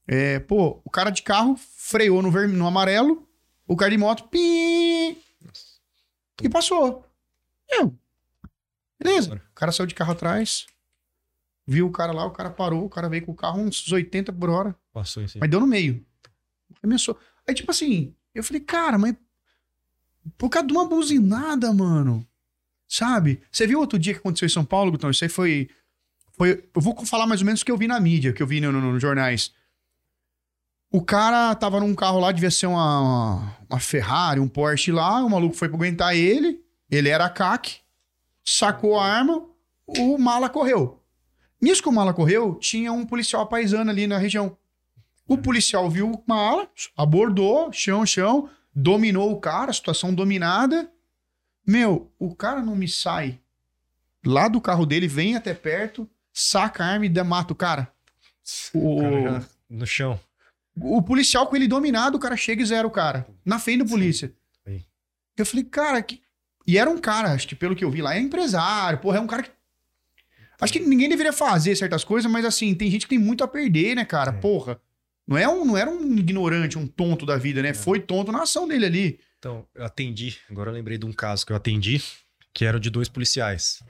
É, pô, o cara de carro freou no, vermelho, no amarelo, o cara de moto, pi, e passou. Eu. Beleza. O cara saiu de carro atrás, viu o cara lá, o cara parou, o cara veio com o carro uns 80 por hora, Passou em cima. mas deu no meio. Começou. Aí, tipo assim, eu falei, cara, mas por causa de uma buzinada, mano. Sabe? Você viu outro dia que aconteceu em São Paulo, Gutão? Isso aí foi. foi eu vou falar mais ou menos o que eu vi na mídia, que eu vi no, no- nos jornais. O cara tava num carro lá, devia ser uma, uma Ferrari, um Porsche lá. O maluco foi pra aguentar ele. Ele era CAC, sacou a arma, o mala correu. Nisso que o mala correu, tinha um policial paisano ali na região. O policial viu o mala, abordou, chão, chão, dominou o cara, situação dominada. Meu, o cara não me sai lá do carro dele, vem até perto, saca a arma e mata o cara. O, cara no chão. o policial com ele dominado, o cara chega e zera o cara. Na frente do polícia. Sim. Eu falei, cara, que... e era um cara, acho que pelo que eu vi lá, é empresário, porra, é um cara que. Acho que ninguém deveria fazer certas coisas, mas assim, tem gente que tem muito a perder, né, cara? É. Porra. Não, é um, não era um ignorante, um tonto da vida, né? Foi tonto na ação dele ali. Então, eu atendi. Agora eu lembrei de um caso que eu atendi, que era de dois policiais.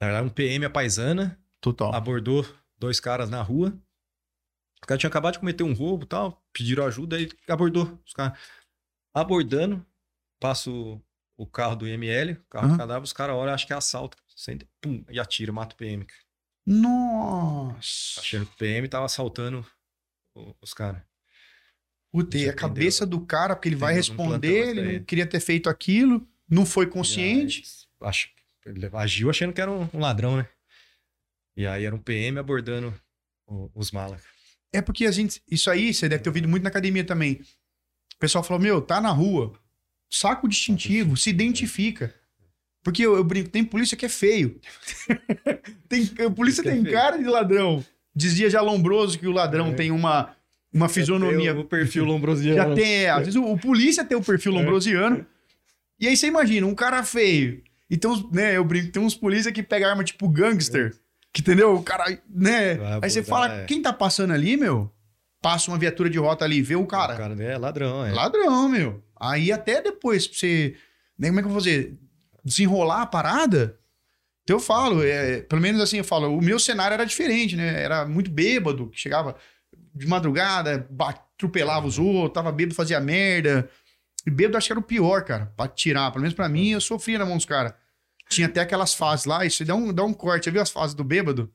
Na verdade, um PM, a paisana, Total. abordou dois caras na rua. O cara tinha acabado de cometer um roubo e tal, pediram ajuda, aí abordou os caras. Abordando, passa o, o carro do IML, o carro Aham. do cadáver, os caras olham, acho que é assalto. Sente, pum, e atira, mata o PM. cara. Nossa. Achando que o PM tava assaltando o- os caras. Puta, e Já a cabeça do cara, porque ele vai responder, plantão, ele não queria ter feito aquilo, não foi consciente. E aí, acho, ele agiu achando que era um, um ladrão, né? E aí era um PM abordando o- os malas. É porque a gente. Isso aí, você deve ter ouvido muito na academia também. O pessoal falou: Meu, tá na rua, saca o distintivo, se identifica. Porque eu, eu brinco, tem polícia que é feio. tem, polícia é tem feio. cara de ladrão. Dizia já Lombroso que o ladrão É. tem uma, uma fisionomia. O perfil lombrosiano. Já tem, é, às vezes o, o polícia tem o perfil É. lombrosiano. E aí você imagina, um cara feio. Então, né, eu brinco, tem uns polícia que pega arma tipo gangster. Que entendeu? O cara, né? Vai aí você fala, é. quem tá passando ali, meu? Passa uma viatura de rota ali, vê o cara. O cara é ladrão, é. Ladrão, meu. Aí até depois, você. Né, como é que eu vou fazer? Desenrolar a parada. Então eu falo, é, pelo menos assim, eu falo, o meu cenário era diferente, né? Era muito bêbado, que chegava de madrugada, atropelava os outros, tava bêbado, fazia merda. E bêbado acho que era o pior, cara, pra tirar. Pelo menos pra mim, eu sofria na mão dos caras. Tinha até aquelas fases lá, isso dá um, dá um corte. Já viu as fases do bêbado?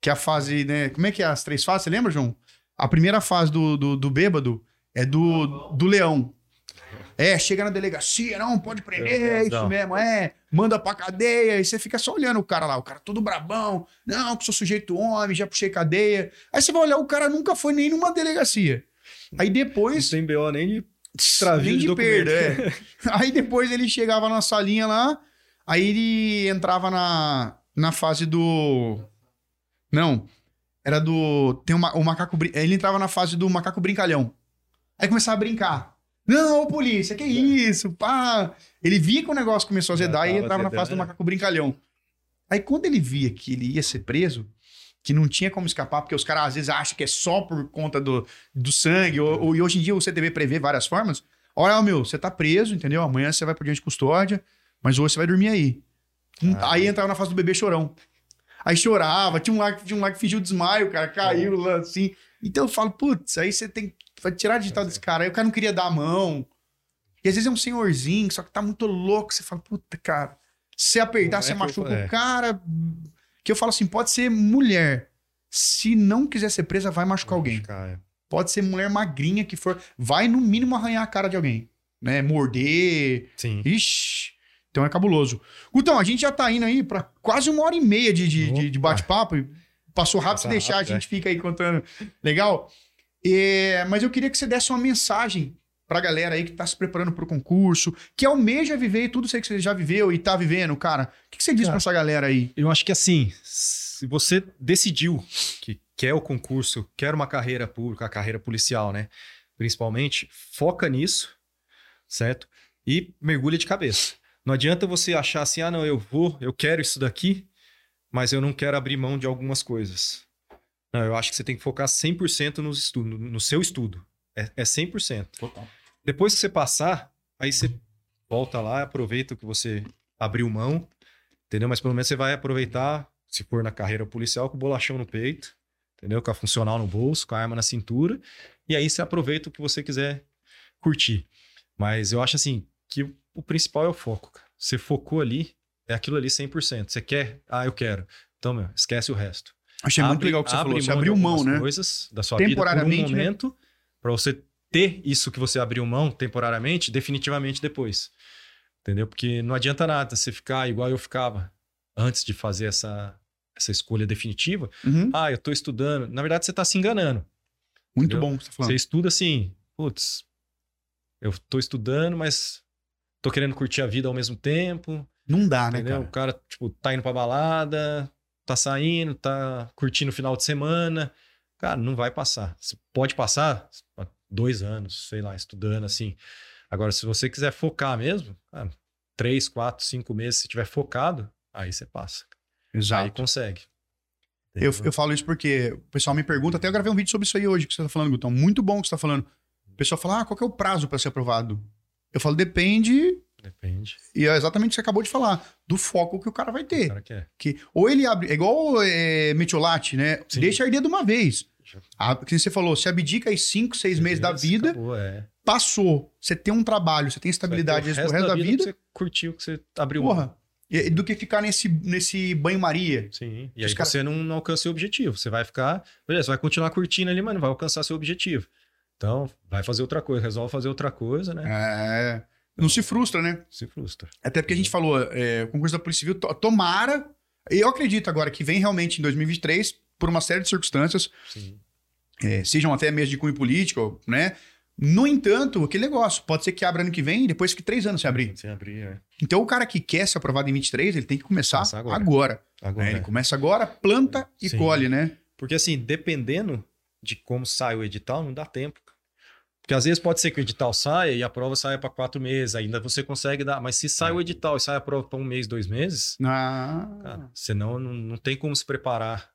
Que é a fase, né? Como é que é as três fases? Você lembra, João? A primeira fase do, do, do bêbado é do, do leão. É, chega na delegacia, não, pode prender, é isso Não. mesmo, é. Manda pra cadeia, e você fica só olhando o cara lá, o cara todo brabão. Não, que sou sujeito homem, já puxei cadeia. Aí você vai olhar, o cara nunca foi nem numa delegacia. Aí Não depois. tem BO nem de nem extravio de, de perda, é. Aí depois ele chegava na salinha lá, aí ele entrava na, na fase do. Não. Era do. Tem uma, o macaco. Ele entrava na fase do macaco brincalhão. Aí começava a brincar. Não, ô polícia, que isso? Pá. Ele via que o negócio começou a azedar e entrava na fase do azedando, macaco brincalhão. Aí quando ele via que ele ia ser preso, que não tinha como escapar, porque os caras às vezes acham que é só por conta do, do sangue, ou, ou- e hoje em dia o CTV prevê várias formas. Olha, meu, você tá preso, entendeu? Amanhã você vai pro diante de custódia, mas hoje você vai dormir aí. Hum, Ah. Aí entrava na fase do bebê chorão. Aí chorava, tinha um lá, tinha um lá que fingiu desmaio, cara, caiu lá assim. Então eu falo, putz, aí você tem que vai tirar digital desse cara. Aí o cara não queria dar a mão. E às vezes é um senhorzinho, só que tá muito louco. Você fala, puta, cara. Se apertar, Não é você eu machuca falo- é. o cara. Que eu falo assim, pode ser mulher. Se não quiser ser presa, vai machucar alguém. Cara, Pode ser mulher magrinha que for. Vai no mínimo arranhar a cara de alguém. Né? Morder. Sim. Ixi. Então é cabuloso. Gutão, a gente já tá indo aí pra quase uma hora e meia de, de, de- bate-papo. Passou rápido, se Passa deixar, rápido, a gente fica aí contando. Legal? É, mas eu queria que você desse uma mensagem pra galera aí que tá se preparando pro concurso, que almeja viver e tudo isso aí que você já viveu e tá vivendo, cara. O que, que você diz Cara, pra essa galera aí? Eu acho que assim, se você decidiu que quer o concurso, quer uma carreira pública, a carreira policial, né? Principalmente, foca nisso, certo? E mergulha de cabeça. Não adianta você achar assim, ah, não, eu vou, eu quero isso daqui, mas eu não quero abrir mão de algumas coisas. Não, eu acho que você tem que focar 100% nos estudo, no, seu estudo. É, é 100%. Depois que você passar, aí você volta lá, aproveita o que você abriu mão, entendeu? Mas pelo menos você vai aproveitar, se for na carreira policial, com o bolachão no peito, entendeu? Com a funcional no bolso, com a arma na cintura, e aí você aproveita o que você quiser curtir. Mas eu acho assim, que o- o principal é o foco, cara. Você focou ali, é aquilo ali 100%. Você quer? Ah, eu quero. Então, meu, esquece o resto. Achei muito Abre- legal o que você falou. Você abriu mão, né? coisas da sua vida por um Temporariamente, né? momento, pra você ter isso que você abriu mão temporariamente, definitivamente depois. Entendeu? Porque não adianta nada você ficar igual eu ficava antes de fazer essa, essa escolha definitiva. Uhum. Ah, eu tô estudando. Na verdade, você tá se enganando. Muito entendeu? bom o que você tá falando. Você estuda assim, putz, eu tô estudando, mas tô querendo curtir a vida ao mesmo tempo. Não dá, né, Entendeu? cara? O cara, tipo, tá indo pra balada, tá saindo, tá curtindo o final de semana. Cara, não vai passar. Você Pode passar dois anos, sei lá, estudando assim. Agora, se você quiser focar mesmo, cara, três, quatro, cinco meses, se tiver focado, aí você passa. Aí Exato. consegue. Eu, eu falo isso porque o pessoal me pergunta, até eu gravei um vídeo sobre isso aí hoje que você tá falando, Gutão. Muito bom que você tá falando. O pessoal fala, ah, qual que é o prazo pra ser aprovado? Eu falo, depende, Depende. e é exatamente o que você acabou de falar, do foco que o cara vai O ter. cara quer. Que, ou ele abre, é igual é, metiolate, né? Sim. Deixa arder de uma vez. Já- A, que você falou, se abdica aí 5, 6 meses da vida, Acabou, é. passou. Você tem um trabalho, você tem estabilidade pro resto da vida. Você curtiu que você abriu. Porra. E- do que ficar nesse, nesse banho-maria. Sim. E aí cara- você não, não alcança seu objetivo. Você vai ficar. Beleza, você vai continuar curtindo ali, mas não vai alcançar seu objetivo. Então, vai fazer outra coisa, resolve fazer outra coisa, né? É. Não se frustra, né? Se frustra. Até porque a gente falou, é, o concurso da Polícia Civil, to- tomara. Eu acredito agora que vem realmente em 2023, por uma série de circunstâncias, é, sejam até mesmo de cunho político, né? No entanto, aquele negócio, pode ser que abra ano que vem depois fique três anos sem abrir. Sem abrir, é. Então, o cara que quer ser aprovado em 23, ele tem que começar Começar agora. agora. Agora. né? Ele é. começa agora, planta e Sim. colhe, né? Porque assim, dependendo de como sai o edital, não dá tempo. Porque às vezes pode ser que o edital saia e a prova saia para quatro meses, ainda você consegue dar. Mas se sai o edital e sai a prova para um mês, dois meses, Ah, cara, senão não, não tem como se preparar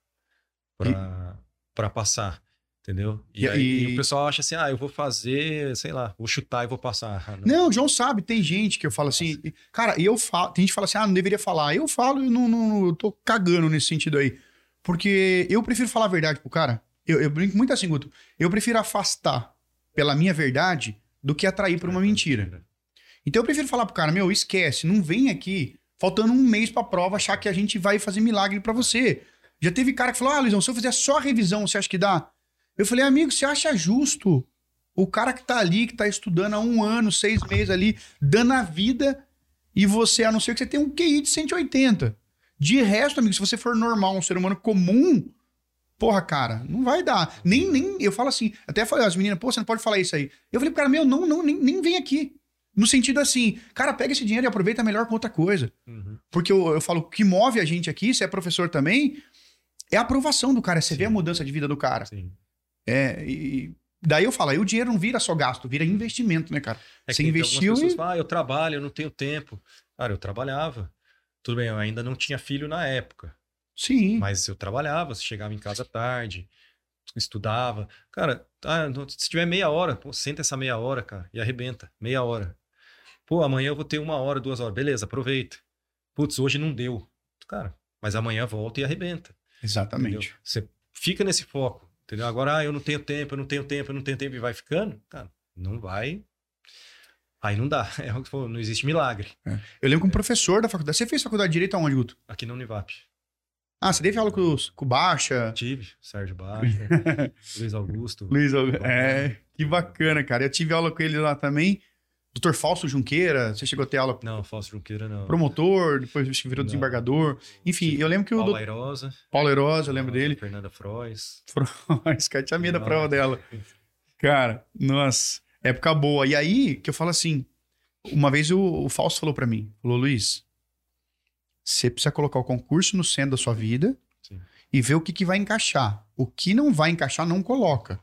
para passar. Entendeu? E, E- aí e- e o pessoal acha assim: ah, eu vou fazer, sei lá, vou chutar e vou passar. Ah, não. Não, o João sabe, tem gente que eu falo assim, cara, e eu falo, tem gente que fala assim, ah, não deveria falar. Eu falo, eu não, não eu tô cagando nesse sentido aí. Porque eu prefiro falar a verdade pro cara. Eu, eu brinco muito assim, Guto. Eu prefiro afastar pela minha verdade do que atrair por uma mentira. Então eu prefiro falar pro cara, meu, esquece, não vem aqui faltando um mês pra prova achar que a gente vai fazer milagre pra você. Já teve cara que falou, ah, Luizão, se eu fizer só a revisão, você acha que dá? Eu falei, amigo, você acha justo o cara que tá ali, que tá estudando há um ano, seis meses ali, dando a vida, e você, a não ser que você tenha um QI de 180. De resto, amigo, se você for normal, um ser humano comum, porra, cara, não vai dar. Nem, nem, eu falo assim, até falei, as meninas, pô, você não pode falar isso aí. Eu falei pro cara, meu, não, não, nem, nem vem aqui. No sentido assim, cara, pega esse dinheiro e aproveita melhor com outra coisa. Uhum. Porque eu, eu falo, o que move a gente aqui, se é professor também, é a aprovação do cara, você vê a mudança de vida do cara. Sim. É, e daí eu falo, aí o dinheiro não vira só gasto, vira investimento, né, cara? É Você investiu pessoas e- ah, eu trabalho, eu não tenho tempo. Cara, eu trabalhava. Tudo bem, eu ainda não tinha filho na época, Sim. mas eu trabalhava, chegava em casa tarde, estudava. Cara, ah, se tiver meia hora, pô, senta essa meia hora, cara, e arrebenta. Meia hora. Pô, amanhã eu vou ter uma hora, duas horas. Beleza, aproveita. Putz, hoje não deu. Cara, mas amanhã volta e arrebenta. Exatamente. Entendeu? Você fica nesse foco, entendeu? Agora, ah, eu não tenho tempo, eu não tenho tempo, eu não tenho tempo e vai ficando, cara, não vai. Aí não dá. É o que falou, não existe milagre. É. Eu lembro que um professor da faculdade. Você fez faculdade de Direito aonde, Guto? Aqui na Univap. Ah, você teve aula com, com o Baixa? Tive, Sérgio Baixa, Luiz Augusto. Luiz Augusto. É, que bacana, cara. Eu tive aula com ele lá também. Doutor Fausto Junqueira, você chegou a ter aula? Não, Fausto Junqueira não. Promotor, depois virou desembargador. Enfim, eu lembro que o. Paulo Airosa. Paulo Airosa, eu lembro dele. Fernanda Frois. Frois, cara, tinha medo da prova dela. Cara, nossa, época boa. E aí que eu falo assim: uma vez o, o Fausto falou para mim: falou, Luiz, você precisa colocar o concurso no centro da sua vida Sim. e ver o que, que vai encaixar. O que não vai encaixar, não coloca.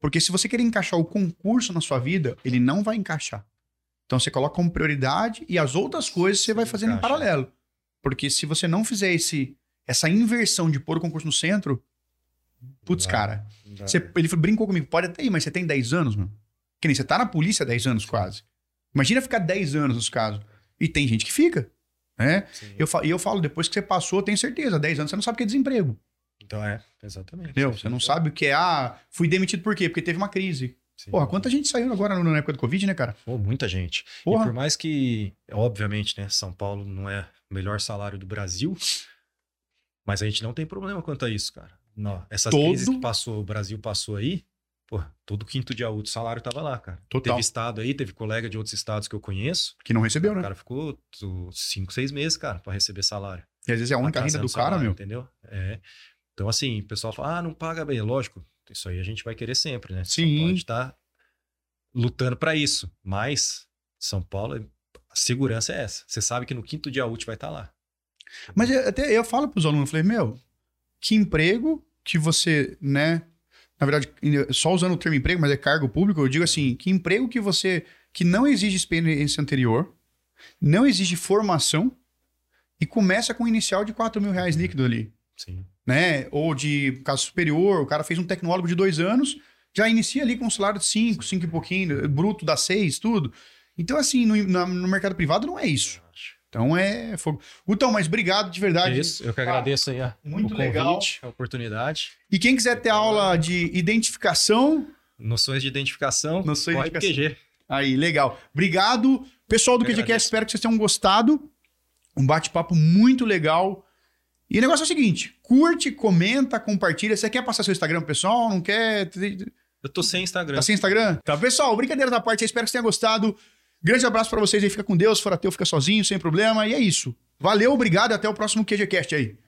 Porque se você querer encaixar o concurso na sua vida, ele não vai encaixar. Então você coloca como prioridade e as outras coisas você vai fazendo em paralelo. Porque se você não fizer esse, essa inversão de pôr o concurso no centro, putz, cara. Você, ele brincou comigo, pode até ir, mas você tem 10 anos, mano. Que nem você tá na polícia há 10 anos quase. Imagina ficar 10 anos nos casos. E tem gente que fica. Né? Sim. Eu, e eu falo, depois que você passou, eu tenho certeza, 10 anos você não sabe o que é desemprego. Então é, exatamente. Entendeu? Você não sabe o que é, ah, fui demitido por quê? Porque teve uma crise. Sim. Porra, quanta gente saiu agora na época do Covid, né, cara? Pô, muita gente. Porra. E por mais que, obviamente, né, São Paulo não é o melhor salário do Brasil, mas a gente não tem problema quanto a isso, cara. Não, essas Todo- crises que passou, o Brasil passou aí, pô, todo quinto dia útil o salário tava lá, cara. Total. Teve estado aí, teve colega de outros estados que eu conheço, Que não recebeu, o né? cara ficou cinco, seis meses, cara, pra receber salário. E às vezes é a única renda do cara, salário, meu. Entendeu? É. Então, assim, o pessoal fala, ah, não paga bem. Lógico, isso aí a gente vai querer sempre, né? Sim. A gente tá lutando para isso. Mas São Paulo, a segurança é essa. Você sabe que no quinto dia útil vai estar lá. Mas até eu falo pros alunos, eu falei, meu, que emprego que você, né? Na verdade, só usando o termo emprego, mas é cargo público, eu digo assim, que emprego que você, que não exige experiência anterior, não exige formação e começa com um inicial de 4 mil reais líquido ali, Sim. né? Ou de caso superior, o cara fez um tecnólogo de dois anos, já inicia ali com um salário de 5, 5 e pouquinho, bruto dá 6, tudo. Então, assim, no, no mercado privado não é isso. Então é fogo. Então, mas obrigado de verdade. É isso. Eu que agradeço aí a, muito o legal. convite, a oportunidade. E quem quiser ter aula de identificação, Noções de identificação, Noções de identificação. QG. aí, legal. Obrigado. Pessoal do QGCast, espero que vocês tenham gostado. Um bate-papo muito legal. E o negócio é o seguinte: curte, comenta, compartilha. Você quer passar seu Instagram pro pessoal? Não quer? Eu tô sem Instagram. Tá sem Instagram? Tá, pessoal, brincadeira da parte, eu espero que vocês tenham gostado. Grande abraço pra vocês aí, fica com Deus, fora teu, fica sozinho, sem problema. E é isso. Valeu, obrigado até o próximo QGCast aí.